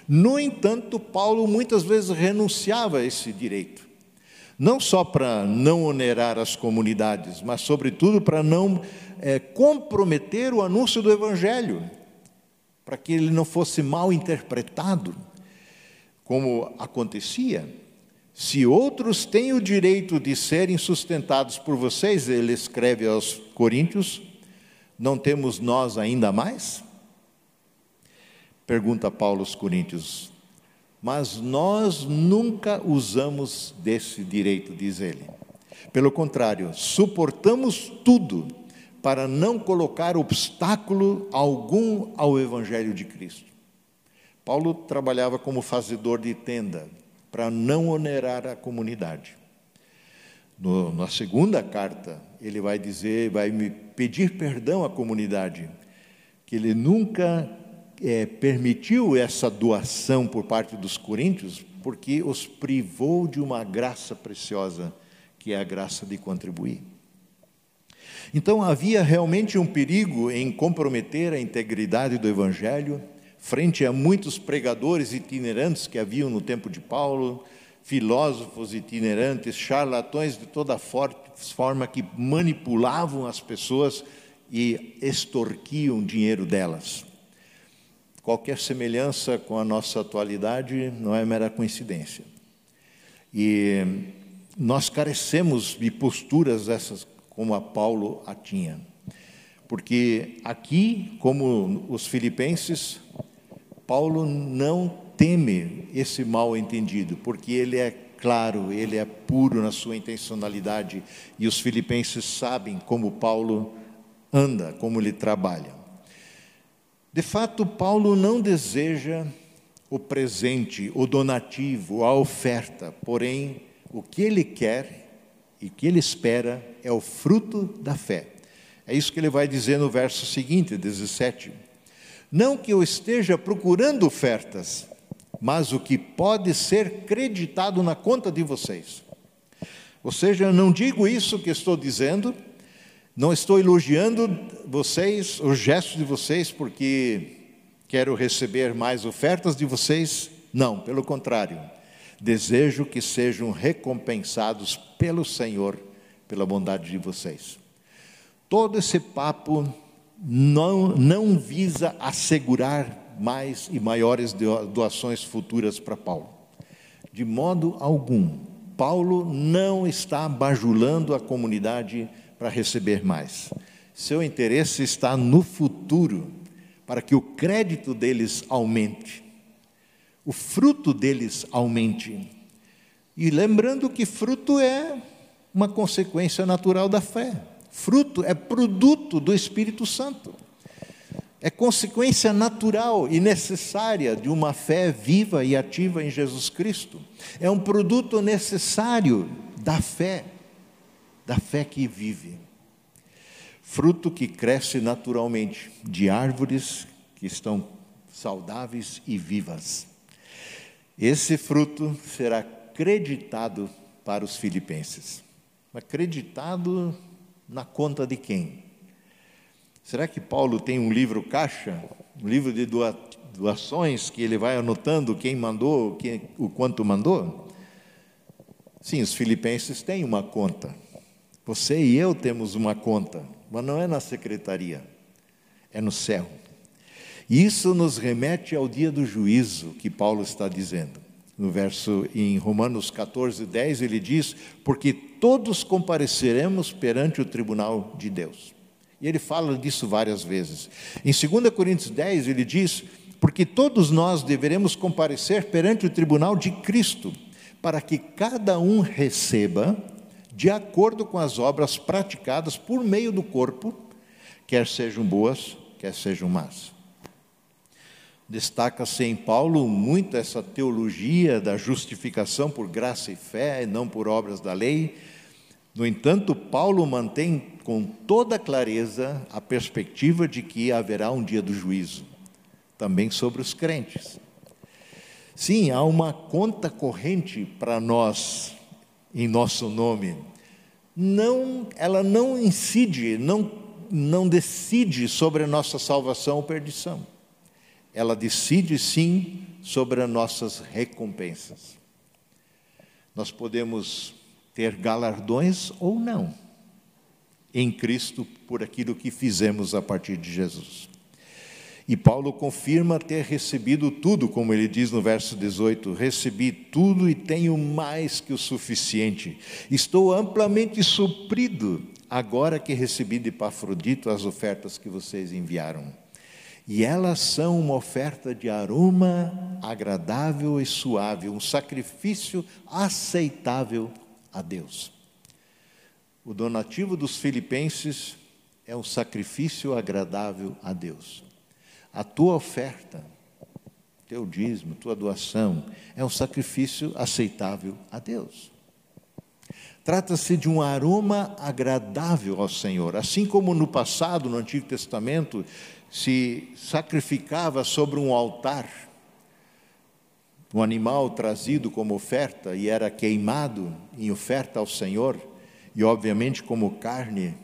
No entanto, Paulo muitas vezes renunciava a esse direito não só para não onerar as comunidades, mas, sobretudo, para não é, comprometer o anúncio do Evangelho, para que ele não fosse mal interpretado, como acontecia. Se outros têm o direito de serem sustentados por vocês, ele escreve aos Coríntios, não temos nós ainda mais? Pergunta Paulo aos Coríntios: mas nós nunca usamos desse direito, diz ele. Pelo contrário, suportamos tudo para não colocar obstáculo algum ao Evangelho de Cristo. Paulo trabalhava como fazedor de tenda, para não onerar a comunidade. No, na segunda carta, ele vai dizer, vai me pedir perdão à comunidade, que ele nunca é, permitiu essa doação por parte dos coríntios porque os privou de uma graça preciosa, que é a graça de contribuir. Então havia realmente um perigo em comprometer a integridade do Evangelho frente a muitos pregadores itinerantes que haviam no tempo de Paulo, filósofos itinerantes, charlatões de toda forma que manipulavam as pessoas e extorquiam dinheiro delas. Qualquer semelhança com a nossa atualidade não é mera coincidência. E nós carecemos de posturas essas como a Paulo a tinha. Porque aqui, como os filipenses, Paulo não teme esse mal entendido, porque ele é claro, ele é puro na sua intencionalidade, e os filipenses sabem como Paulo anda, como ele trabalha. De fato, Paulo não deseja o presente, o donativo, a oferta, porém, o que ele quer e que ele espera é o fruto da fé. É isso que ele vai dizer no verso seguinte, 17. Não que eu esteja procurando ofertas, mas o que pode ser creditado na conta de vocês. Ou seja, eu não digo isso que estou dizendo, não estou elogiando vocês, os gestos de vocês, porque quero receber mais ofertas de vocês. Não, pelo contrário. Desejo que sejam recompensados pelo Senhor, pela bondade de vocês. Todo esse papo não, não visa assegurar mais e maiores doações futuras para Paulo. De modo algum. Paulo não está bajulando a comunidade para receber mais. Seu interesse está no futuro, para que o crédito deles aumente, o fruto deles aumente. E lembrando que fruto é uma consequência natural da fé. Fruto é produto do Espírito Santo. É consequência natural e necessária de uma fé viva e ativa em Jesus Cristo. É um produto necessário da fé, da fé que vive. Fruto que cresce naturalmente de árvores que estão saudáveis e vivas. Esse fruto será acreditado para os filipenses. Acreditado na conta de quem? Será que Paulo tem um livro caixa, um livro de doações que ele vai anotando quem mandou, quem, o quanto mandou? Sim, os filipenses têm uma conta. Você e eu temos uma conta, mas não é na secretaria, é no céu. Isso nos remete ao dia do juízo que Paulo está dizendo. No verso em Romanos 14, 10, ele diz: Porque todos compareceremos perante o tribunal de Deus. Ele fala disso várias vezes. Em 2 Coríntios 10, ele diz: Porque todos nós deveremos comparecer perante o tribunal de Cristo, para que cada um receba de acordo com as obras praticadas por meio do corpo, quer sejam boas, quer sejam más. Destaca-se em Paulo muito essa teologia da justificação por graça e fé, e não por obras da lei. No entanto, Paulo mantém com toda clareza a perspectiva de que haverá um dia do juízo, também sobre os crentes. Sim, há uma conta corrente para nós em nosso nome. Não, ela não incide, não, não decide sobre a nossa salvação ou perdição ela decide sim sobre as nossas recompensas. Nós podemos ter galardões ou não em Cristo por aquilo que fizemos a partir de Jesus. E Paulo confirma ter recebido tudo, como ele diz no verso 18: Recebi tudo e tenho mais que o suficiente. Estou amplamente suprido agora que recebi de Epafrodito as ofertas que vocês enviaram e elas são uma oferta de aroma agradável e suave, um sacrifício aceitável a Deus. O donativo dos filipenses é um sacrifício agradável a Deus. A tua oferta, teu dízimo, tua doação, é um sacrifício aceitável a Deus. Trata-se de um aroma agradável ao Senhor, assim como no passado, no Antigo Testamento, se sacrificava sobre um altar um animal trazido como oferta e era queimado em oferta ao Senhor, e obviamente como carne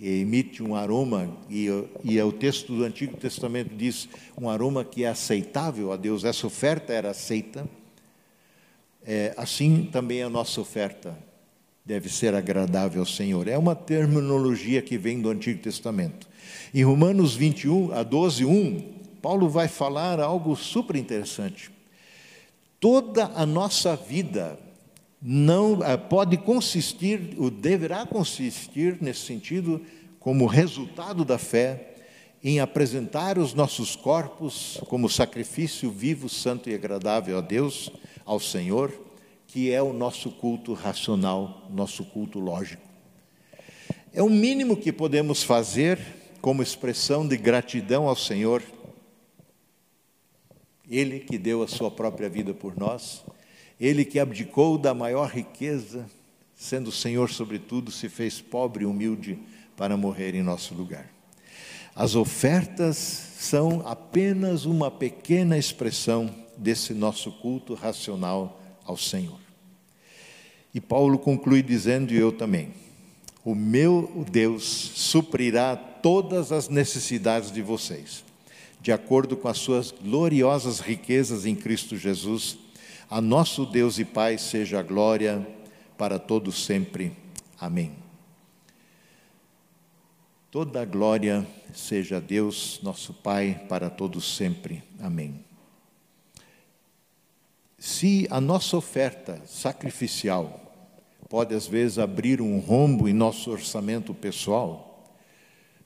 emite um aroma, e, e o texto do Antigo Testamento diz um aroma que é aceitável a Deus, essa oferta era aceita, é, assim também a nossa oferta deve ser agradável ao Senhor. É uma terminologia que vem do Antigo Testamento. Em Romanos 21 a 12, 1, Paulo vai falar algo super interessante. Toda a nossa vida não eh, pode consistir, ou deverá consistir nesse sentido, como resultado da fé, em apresentar os nossos corpos como sacrifício vivo, santo e agradável a Deus, ao Senhor que é o nosso culto racional, nosso culto lógico. É o mínimo que podemos fazer como expressão de gratidão ao Senhor, Ele que deu a sua própria vida por nós, Ele que abdicou da maior riqueza, sendo Senhor sobre tudo, se fez pobre e humilde para morrer em nosso lugar. As ofertas são apenas uma pequena expressão desse nosso culto racional ao Senhor. E Paulo conclui dizendo, e eu também: O meu Deus suprirá todas as necessidades de vocês, de acordo com as suas gloriosas riquezas em Cristo Jesus. A nosso Deus e Pai seja a glória para todos sempre. Amém. Toda a glória seja a Deus, nosso Pai, para todos sempre. Amém. Se a nossa oferta sacrificial pode às vezes abrir um rombo em nosso orçamento pessoal,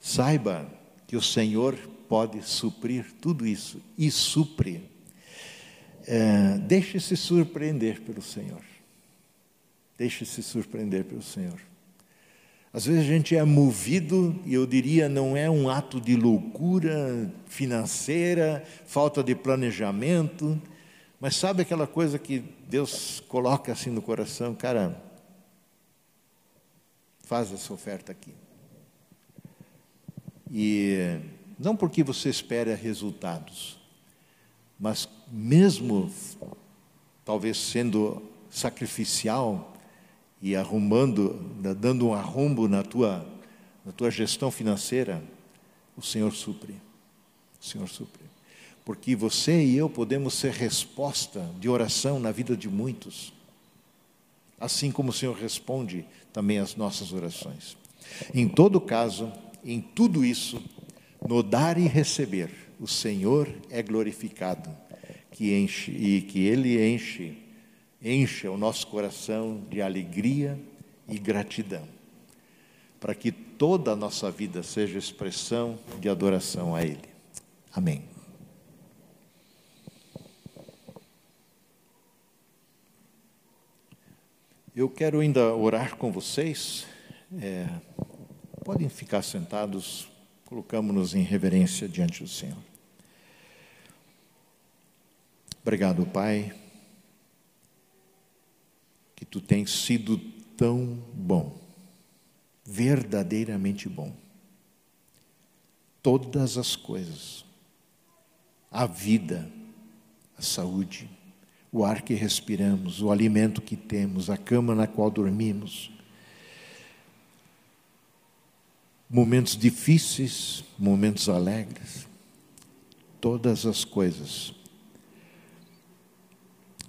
saiba que o Senhor pode suprir tudo isso e supre. É, Deixe-se surpreender pelo Senhor. Deixe-se surpreender pelo Senhor. Às vezes a gente é movido, e eu diria, não é um ato de loucura financeira, falta de planejamento, mas sabe aquela coisa que Deus coloca assim no coração, cara, faz essa oferta aqui. E não porque você espera resultados, mas mesmo talvez sendo sacrificial e arrumando, dando um arrumbo na tua, na tua gestão financeira, o Senhor supre. O Senhor supre porque você e eu podemos ser resposta de oração na vida de muitos, assim como o Senhor responde também às nossas orações. Em todo caso, em tudo isso, no dar e receber, o Senhor é glorificado, que enche e que Ele enche, enche o nosso coração de alegria e gratidão, para que toda a nossa vida seja expressão de adoração a Ele. Amém. Eu quero ainda orar com vocês. É, podem ficar sentados, colocamos-nos em reverência diante do Senhor. Obrigado, Pai, que tu tens sido tão bom, verdadeiramente bom. Todas as coisas, a vida, a saúde, o ar que respiramos, o alimento que temos, a cama na qual dormimos. Momentos difíceis, momentos alegres, todas as coisas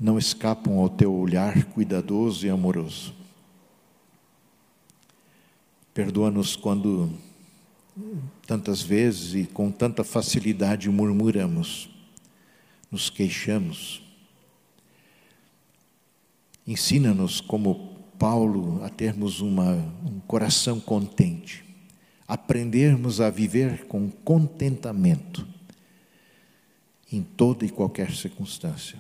não escapam ao teu olhar cuidadoso e amoroso. Perdoa-nos quando tantas vezes e com tanta facilidade murmuramos, nos queixamos, Ensina-nos, como Paulo, a termos uma, um coração contente, aprendermos a viver com contentamento em toda e qualquer circunstância,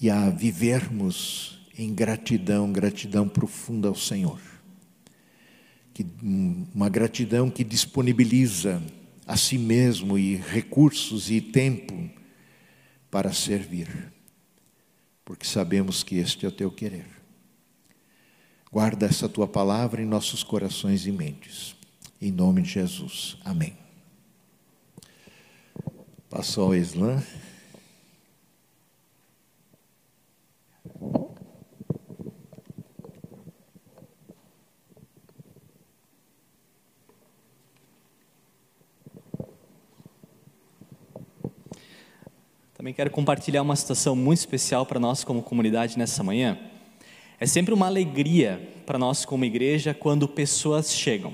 e a vivermos em gratidão, gratidão profunda ao Senhor. Que, uma gratidão que disponibiliza a si mesmo e recursos e tempo para servir porque sabemos que este é o teu querer. Guarda essa tua palavra em nossos corações e mentes. Em nome de Jesus. Amém. Passou ao Islã. Também quero compartilhar uma situação muito especial para nós como comunidade nessa manhã. É sempre uma alegria para nós como igreja quando pessoas chegam.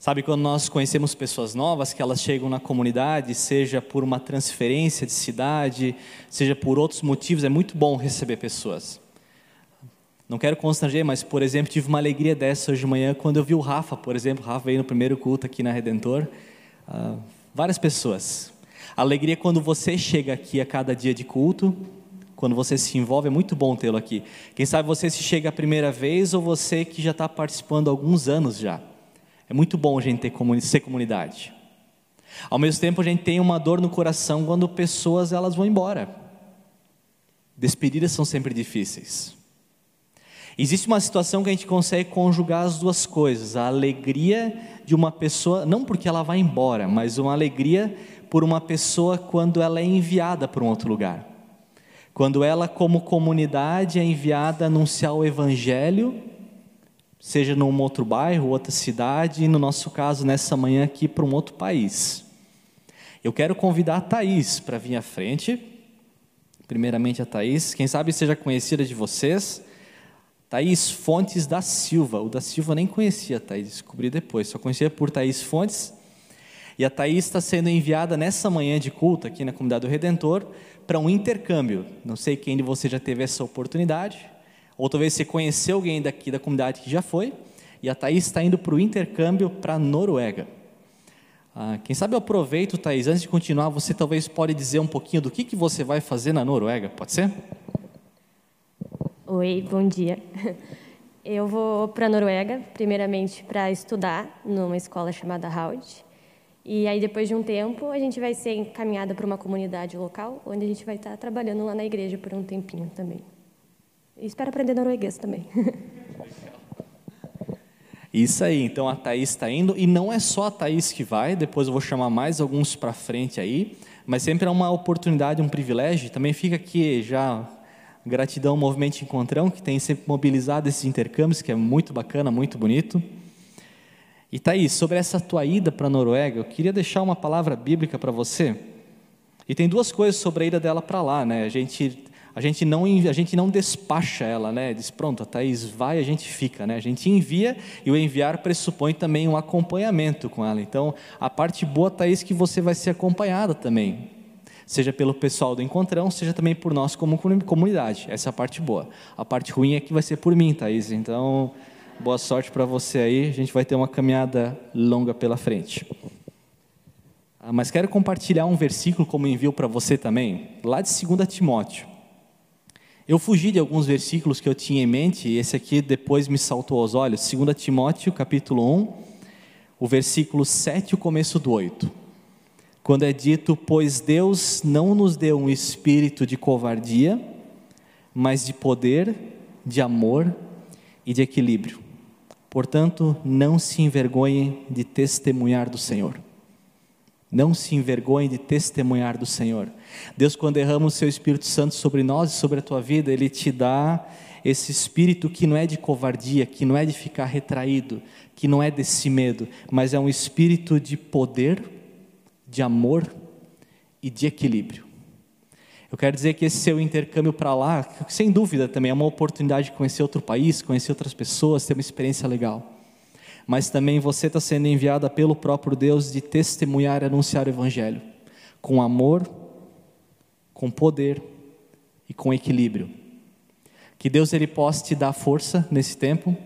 Sabe quando nós conhecemos pessoas novas que elas chegam na comunidade, seja por uma transferência de cidade, seja por outros motivos, é muito bom receber pessoas. Não quero constranger, mas por exemplo, tive uma alegria dessa hoje de manhã quando eu vi o Rafa, por exemplo, o Rafa veio no primeiro culto aqui na Redentor. Uh, várias pessoas, Alegria quando você chega aqui a cada dia de culto, quando você se envolve, é muito bom tê-lo aqui. Quem sabe você se chega a primeira vez ou você que já está participando há alguns anos já. É muito bom a gente ter ser comunidade. Ao mesmo tempo, a gente tem uma dor no coração quando pessoas elas vão embora. Despedidas são sempre difíceis. Existe uma situação que a gente consegue conjugar as duas coisas: a alegria de uma pessoa, não porque ela vai embora, mas uma alegria por uma pessoa quando ela é enviada para um outro lugar. quando ela, como comunidade, é enviada a anunciar o Evangelho, seja num outro bairro, outra cidade, e no nosso caso, nessa manhã aqui, para um outro país. Eu quero convidar a Thaís para vir à frente. Primeiramente a Thaís, quem sabe seja conhecida de vocês. Thaís Fontes da Silva. O da Silva nem conhecia Thaís, descobri depois, só conhecia por Thaís Fontes. E a Thaís está sendo enviada nessa manhã de culto aqui na comunidade do Redentor para um intercâmbio. Não sei quem de vocês já teve essa oportunidade, ou talvez você conheceu alguém daqui da comunidade que já foi. E a Thaís está indo para o intercâmbio para a Noruega. Ah, quem sabe eu aproveito, Thaís, antes de continuar, você talvez pode dizer um pouquinho do que, que você vai fazer na Noruega, pode ser? Oi, bom dia. Eu vou para a Noruega, primeiramente para estudar numa escola chamada Haud. E aí, depois de um tempo, a gente vai ser encaminhada para uma comunidade local, onde a gente vai estar trabalhando lá na igreja por um tempinho também. E espero aprender norueguês também. Isso aí, então a Thaís está indo, e não é só a Thaís que vai, depois eu vou chamar mais alguns para frente aí, mas sempre é uma oportunidade, um privilégio, também fica aqui já Gratidão ao Movimento Encontrão, que tem sempre mobilizado esses intercâmbios, que é muito bacana, muito bonito. E Thaís, sobre essa tua ida para a Noruega, eu queria deixar uma palavra bíblica para você. E tem duas coisas sobre a ida dela para lá, né? A gente, a gente não a gente não despacha ela, né? Diz pronto, a Thaís vai, a gente fica, né? A gente envia e o enviar pressupõe também um acompanhamento com ela. Então, a parte boa, Thaís, que você vai ser acompanhada também seja pelo pessoal do Encontrão, seja também por nós como comunidade. Essa é a parte boa. A parte ruim é que vai ser por mim, Thaís. Então, boa sorte para você aí. A gente vai ter uma caminhada longa pela frente. Ah, mas quero compartilhar um versículo como envio para você também, lá de 2 Timóteo. Eu fugi de alguns versículos que eu tinha em mente, e esse aqui depois me saltou aos olhos. 2 Timóteo, capítulo 1, o versículo 7 e o começo do 8 quando é dito: Pois Deus não nos deu um espírito de covardia, mas de poder, de amor e de equilíbrio. Portanto, não se envergonhem de testemunhar do Senhor. Não se envergonhe de testemunhar do Senhor. Deus, quando derrama o seu Espírito Santo sobre nós e sobre a tua vida, Ele te dá esse espírito que não é de covardia, que não é de ficar retraído, que não é desse medo, mas é um espírito de poder, de amor e de equilíbrio. Eu quero dizer que esse seu intercâmbio para lá, sem dúvida também é uma oportunidade de conhecer outro país, conhecer outras pessoas, ter uma experiência legal. Mas também você está sendo enviada pelo próprio Deus de testemunhar e anunciar o Evangelho, com amor, com poder e com equilíbrio. Que Deus ele possa te dar força nesse tempo,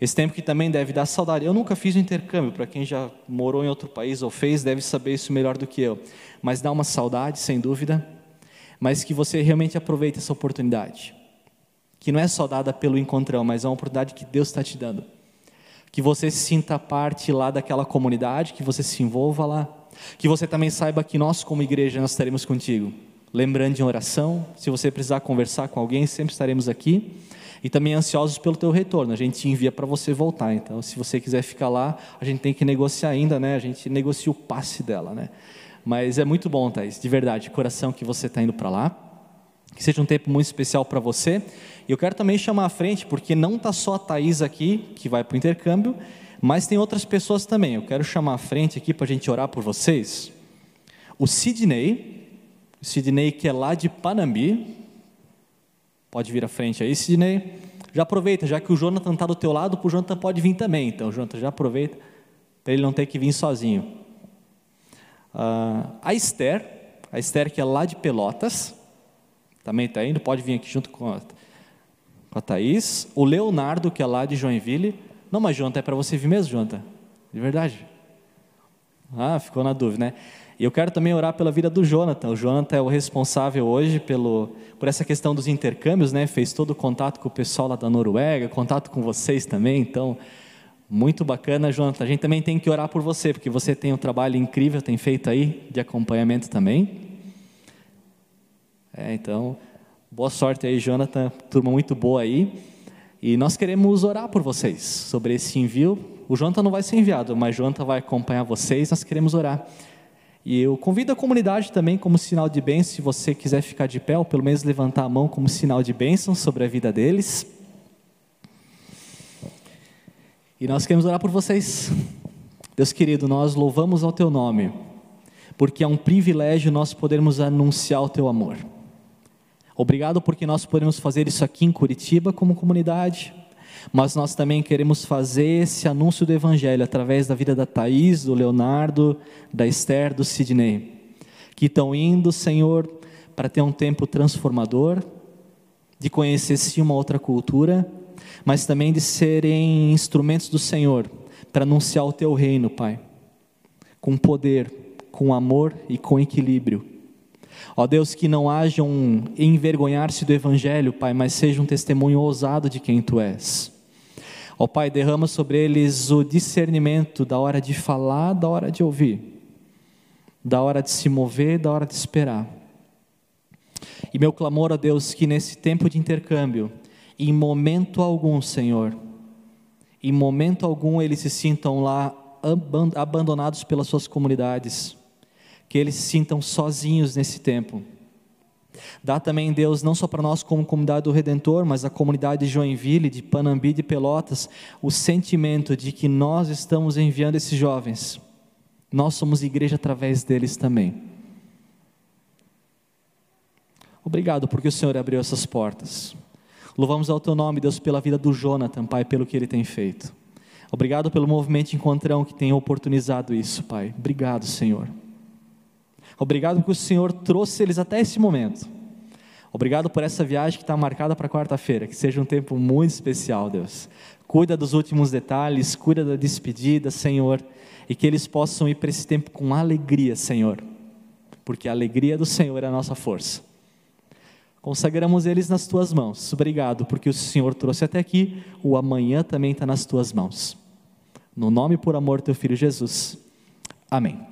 esse tempo que também deve dar saudade. Eu nunca fiz o intercâmbio, para quem já morou em outro país ou fez, deve saber isso melhor do que eu. Mas dá uma saudade, sem dúvida. Mas que você realmente aproveite essa oportunidade. Que não é só dada pelo encontrão, mas é uma oportunidade que Deus está te dando. Que você se sinta parte lá daquela comunidade, que você se envolva lá. Que você também saiba que nós, como igreja, nós estaremos contigo. Lembrando de oração, se você precisar conversar com alguém, sempre estaremos aqui e também ansiosos pelo teu retorno. A gente envia para você voltar. Então, se você quiser ficar lá, a gente tem que negociar ainda, né? A gente negocia o passe dela, né? Mas é muito bom, Thais, de verdade, coração que você está indo para lá. Que seja um tempo muito especial para você. E eu quero também chamar à frente, porque não está só a Thaís aqui, que vai para o intercâmbio, mas tem outras pessoas também. Eu quero chamar à frente aqui para a gente orar por vocês. O Sidney, Sidney que é lá de Panambi, Pode vir à frente aí, Sidney. Já aproveita, já que o Jonathan está do teu lado, o Jonathan pode vir também. Então, Jonathan, já aproveita para ele não ter que vir sozinho. Uh, a Esther, a Esther que é lá de Pelotas, também está indo, pode vir aqui junto com a, com a Thaís. O Leonardo, que é lá de Joinville. Não, mas Jonathan, é para você vir mesmo, Jonathan? De verdade? Ah, ficou na dúvida, né? E eu quero também orar pela vida do Jonathan. O Jonathan é o responsável hoje pelo, por essa questão dos intercâmbios, né? Fez todo o contato com o pessoal lá da Noruega, contato com vocês também. Então, muito bacana, Jonathan. A gente também tem que orar por você, porque você tem um trabalho incrível, tem feito aí de acompanhamento também. É, então, boa sorte aí, Jonathan. Turma muito boa aí. E nós queremos orar por vocês sobre esse envio. O Jonathan não vai ser enviado, mas Jonathan vai acompanhar vocês. Nós queremos orar. E eu convido a comunidade também como sinal de bênção, se você quiser ficar de pé, ou pelo menos levantar a mão como sinal de bênção sobre a vida deles. E nós queremos orar por vocês. Deus querido, nós louvamos ao teu nome, porque é um privilégio nós podermos anunciar o teu amor. Obrigado porque nós podemos fazer isso aqui em Curitiba como comunidade, mas nós também queremos fazer esse anúncio do Evangelho através da vida da Thaís, do Leonardo, da Esther, do Sidney, que estão indo, Senhor, para ter um tempo transformador, de conhecer sim uma outra cultura, mas também de serem instrumentos do Senhor para anunciar o teu reino, Pai, com poder, com amor e com equilíbrio. Ó Deus, que não haja um envergonhar-se do Evangelho, Pai, mas seja um testemunho ousado de quem Tu és. Ó Pai, derrama sobre eles o discernimento da hora de falar, da hora de ouvir, da hora de se mover, da hora de esperar. E meu clamor a Deus que nesse tempo de intercâmbio, em momento algum, Senhor, em momento algum eles se sintam lá abandonados pelas suas comunidades, que eles se sintam sozinhos nesse tempo Dá também, Deus, não só para nós como comunidade do Redentor, mas a comunidade de Joinville, de Panambi, de Pelotas, o sentimento de que nós estamos enviando esses jovens. Nós somos igreja através deles também. Obrigado porque o Senhor abriu essas portas. Louvamos ao teu nome, Deus, pela vida do Jonathan, Pai, pelo que ele tem feito. Obrigado pelo movimento Encontrão que tem oportunizado isso, Pai. Obrigado, Senhor. Obrigado porque o Senhor trouxe eles até esse momento. Obrigado por essa viagem que está marcada para quarta-feira. Que seja um tempo muito especial, Deus. Cuida dos últimos detalhes, cuida da despedida, Senhor. E que eles possam ir para esse tempo com alegria, Senhor. Porque a alegria do Senhor é a nossa força. Consagramos eles nas tuas mãos. Obrigado, porque o Senhor trouxe até aqui. O amanhã também está nas tuas mãos. No nome e por amor do teu filho Jesus. Amém.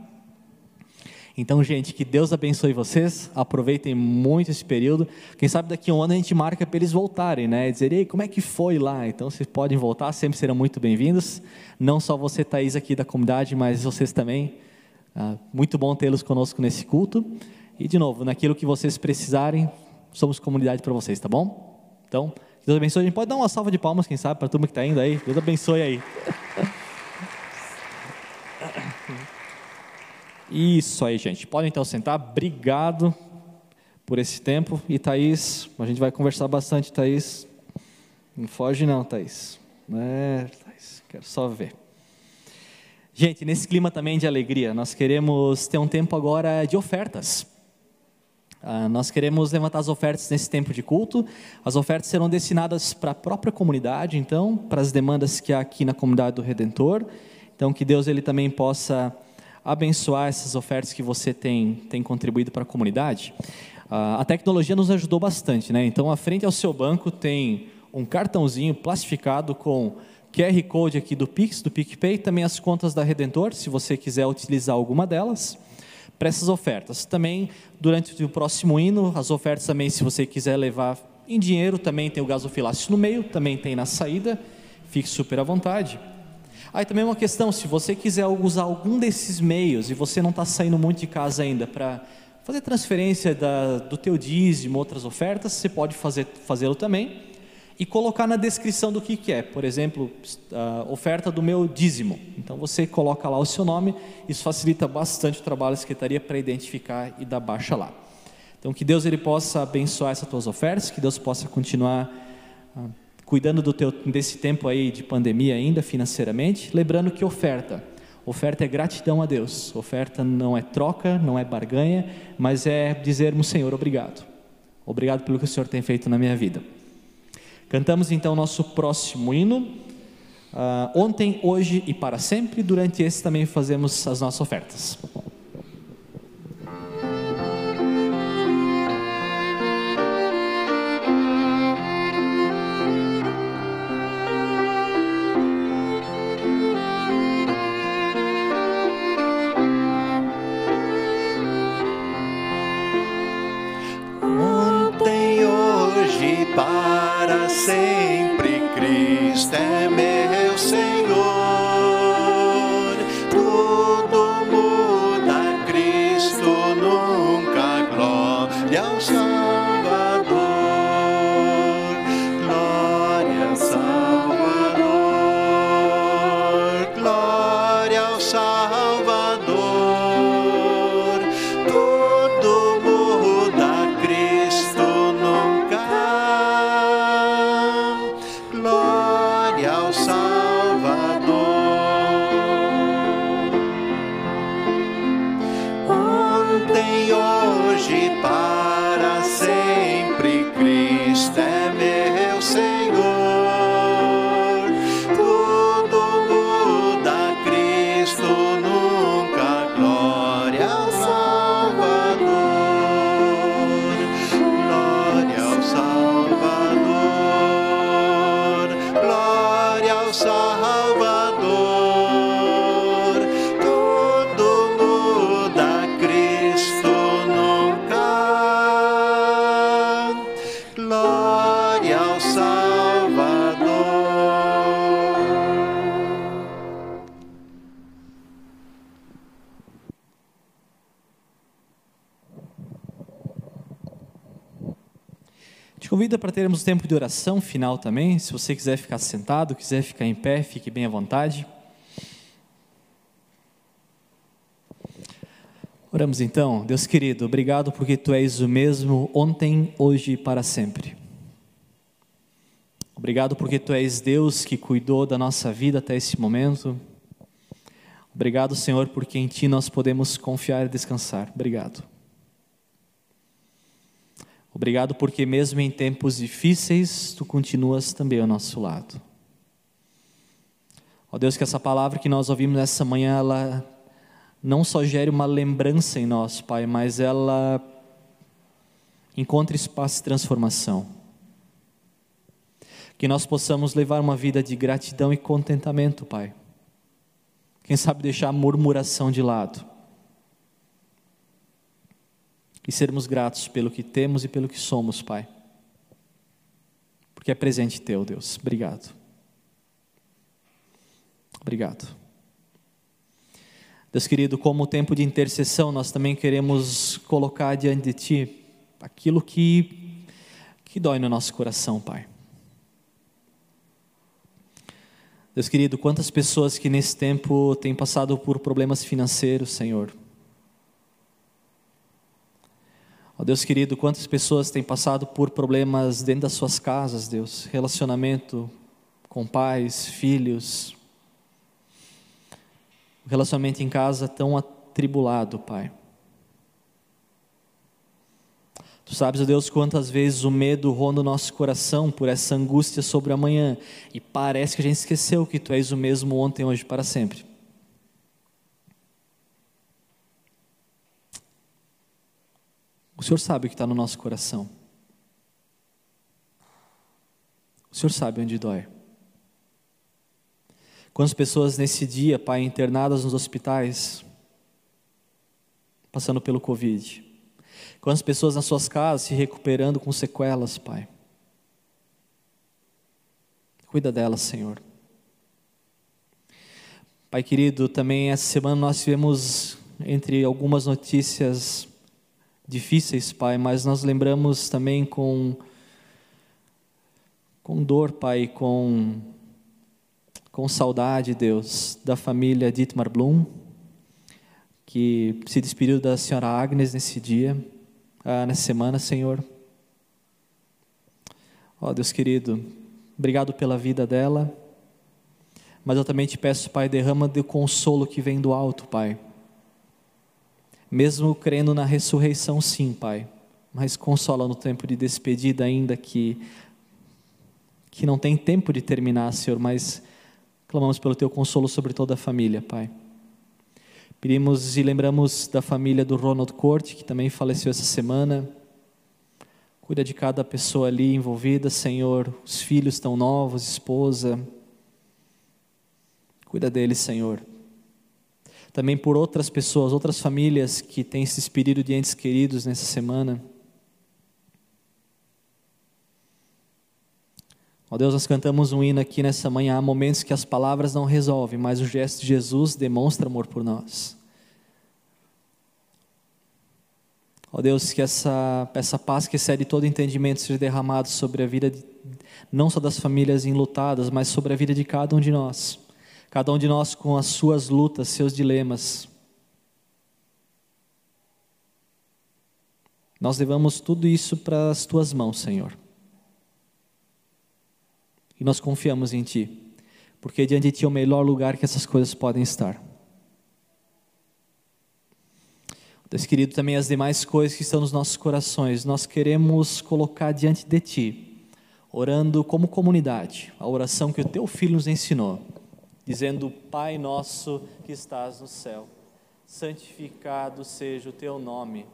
Então, gente, que Deus abençoe vocês, aproveitem muito esse período. Quem sabe daqui a um ano a gente marca para eles voltarem, né? Dizer, ei, como é que foi lá? Então, vocês podem voltar, sempre serão muito bem-vindos. Não só você, Thaís, aqui da comunidade, mas vocês também. Ah, muito bom tê-los conosco nesse culto. E, de novo, naquilo que vocês precisarem, somos comunidade para vocês, tá bom? Então, Deus abençoe. A gente pode dar uma salva de palmas, quem sabe, para a turma que está indo aí. Deus abençoe aí. Isso aí, gente. Podem então sentar. Obrigado por esse tempo. E Thaís, a gente vai conversar bastante, Thaís. Não foge não, Thaís. É, Thaís, quero só ver. Gente, nesse clima também de alegria, nós queremos ter um tempo agora de ofertas. Ah, nós queremos levantar as ofertas nesse tempo de culto. As ofertas serão destinadas para a própria comunidade, então, para as demandas que há aqui na comunidade do Redentor. Então, que Deus ele também possa abençoar essas ofertas que você tem, tem contribuído para a comunidade, a tecnologia nos ajudou bastante, né? Então, à frente ao seu banco tem um cartãozinho plastificado com QR Code aqui do Pix, do PicPay, também as contas da Redentor, se você quiser utilizar alguma delas, para essas ofertas. Também, durante o próximo hino, as ofertas também, se você quiser levar em dinheiro, também tem o gasofilácio no meio, também tem na saída, fique super à vontade. Aí também uma questão, se você quiser usar algum desses meios e você não está saindo muito de casa ainda para fazer transferência da, do teu dízimo, outras ofertas, você pode fazê-lo também e colocar na descrição do que, que é. Por exemplo, oferta do meu dízimo. Então você coloca lá o seu nome, isso facilita bastante o trabalho da secretaria para identificar e dar baixa lá. Então que Deus ele possa abençoar essas tuas ofertas, que Deus possa continuar ah, cuidando do teu, desse tempo aí de pandemia ainda financeiramente, lembrando que oferta, oferta é gratidão a Deus, oferta não é troca, não é barganha, mas é dizermos Senhor, obrigado, obrigado pelo que o Senhor tem feito na minha vida. Cantamos então nosso próximo hino, uh, ontem, hoje e para sempre, durante esse também fazemos as nossas ofertas. Para termos tempo de oração final também. Se você quiser ficar sentado, quiser ficar em pé, fique bem à vontade. Oramos então, Deus querido, obrigado porque tu és o mesmo ontem, hoje e para sempre. Obrigado porque tu és Deus que cuidou da nossa vida até esse momento. Obrigado, Senhor, porque em ti nós podemos confiar e descansar. Obrigado. Obrigado porque, mesmo em tempos difíceis, tu continuas também ao nosso lado. Ó Deus, que essa palavra que nós ouvimos nessa manhã, ela não só gere uma lembrança em nós, Pai, mas ela encontre espaço de transformação. Que nós possamos levar uma vida de gratidão e contentamento, Pai. Quem sabe deixar a murmuração de lado e sermos gratos pelo que temos e pelo que somos, Pai. Porque é presente teu, Deus. Obrigado. Obrigado. Deus querido, como tempo de intercessão, nós também queremos colocar diante de Ti aquilo que, que dói no nosso coração, Pai. Deus querido, quantas pessoas que nesse tempo têm passado por problemas financeiros, Senhor Ó Deus querido, quantas pessoas têm passado por problemas dentro das suas casas, Deus, relacionamento com pais, filhos, o relacionamento em casa tão atribulado, Pai. Tu sabes, ó Deus, quantas vezes o medo ronda o nosso coração por essa angústia sobre amanhã e parece que a gente esqueceu que Tu és o mesmo ontem, hoje, para sempre. O Senhor sabe o que está no nosso coração. O Senhor sabe onde dói. Quantas pessoas nesse dia, Pai, internadas nos hospitais, passando pelo Covid. Quantas pessoas nas suas casas se recuperando com sequelas, Pai. Cuida delas, Senhor. Pai querido, também essa semana nós tivemos, entre algumas notícias difíceis, Pai, mas nós lembramos também com, com dor, Pai, com, com saudade, Deus, da família Dietmar Blum, que se despediu da senhora Agnes nesse dia, ah, nessa semana, Senhor. Ó oh, Deus querido, obrigado pela vida dela, mas eu também te peço, Pai, derrama do consolo que vem do alto, Pai mesmo crendo na ressurreição, sim, Pai, mas consola no tempo de despedida, ainda que, que não tem tempo de terminar, Senhor, mas clamamos pelo Teu consolo sobre toda a família, Pai. Pedimos e lembramos da família do Ronald Corte, que também faleceu essa semana. Cuida de cada pessoa ali envolvida, Senhor. Os filhos estão novos, esposa. Cuida deles, Senhor também por outras pessoas, outras famílias que têm se despedido de entes queridos nessa semana. Ó Deus, nós cantamos um hino aqui nessa manhã. Há momentos que as palavras não resolvem, mas o gesto de Jesus demonstra amor por nós. Ó Deus, que essa, essa paz que excede todo entendimento seja derramada sobre a vida, de, não só das famílias enlutadas, mas sobre a vida de cada um de nós cada um de nós com as suas lutas, seus dilemas. Nós levamos tudo isso para as tuas mãos, Senhor. E nós confiamos em Ti, porque diante de Ti é o melhor lugar que essas coisas podem estar. Deus querido, também as demais coisas que estão nos nossos corações, nós queremos colocar diante de Ti, orando como comunidade, a oração que o Teu Filho nos ensinou dizendo: Pai nosso que estás no céu, santificado seja o teu nome,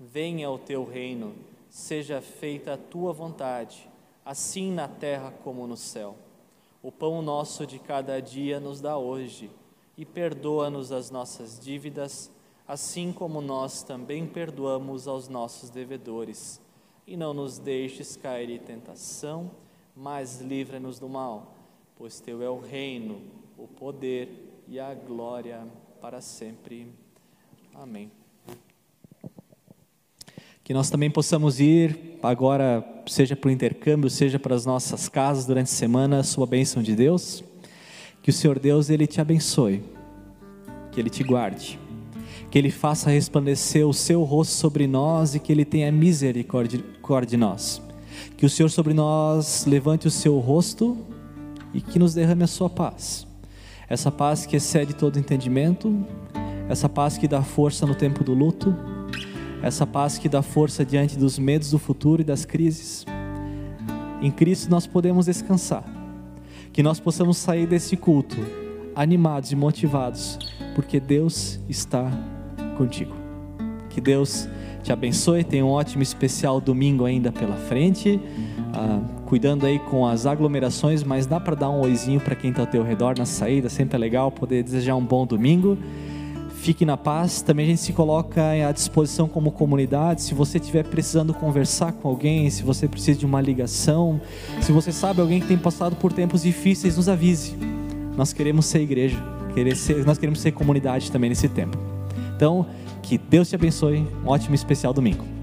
venha o teu reino, seja feita a tua vontade, assim na terra como no céu. O pão nosso de cada dia nos dá hoje e perdoa-nos as nossas dívidas, assim como nós também perdoamos aos nossos devedores. E não nos deixes cair em tentação, mas livra-nos do mal, pois teu é o reino, o poder e a glória para sempre. Amém. Que nós também possamos ir agora, seja para o intercâmbio, seja para as nossas casas durante a semana, sua bênção de Deus. Que o Senhor Deus ele te abençoe, que ele te guarde, que ele faça resplandecer o seu rosto sobre nós e que ele tenha misericórdia de nós. Que o Senhor sobre nós levante o seu rosto e que nos derrame a sua paz. Essa paz que excede todo entendimento, essa paz que dá força no tempo do luto, essa paz que dá força diante dos medos do futuro e das crises. Em Cristo nós podemos descansar, que nós possamos sair desse culto animados e motivados, porque Deus está contigo. Que Deus te abençoe, tenha um ótimo especial domingo ainda pela frente, ah, cuidando aí com as aglomerações, mas dá para dar um oizinho para quem está ao teu redor na saída, sempre é legal poder desejar um bom domingo. Fique na paz. Também a gente se coloca à disposição como comunidade. Se você estiver precisando conversar com alguém, se você precisa de uma ligação, se você sabe alguém que tem passado por tempos difíceis, nos avise. Nós queremos ser igreja, nós queremos ser comunidade também nesse tempo. Então, que Deus te abençoe. Um ótimo especial domingo.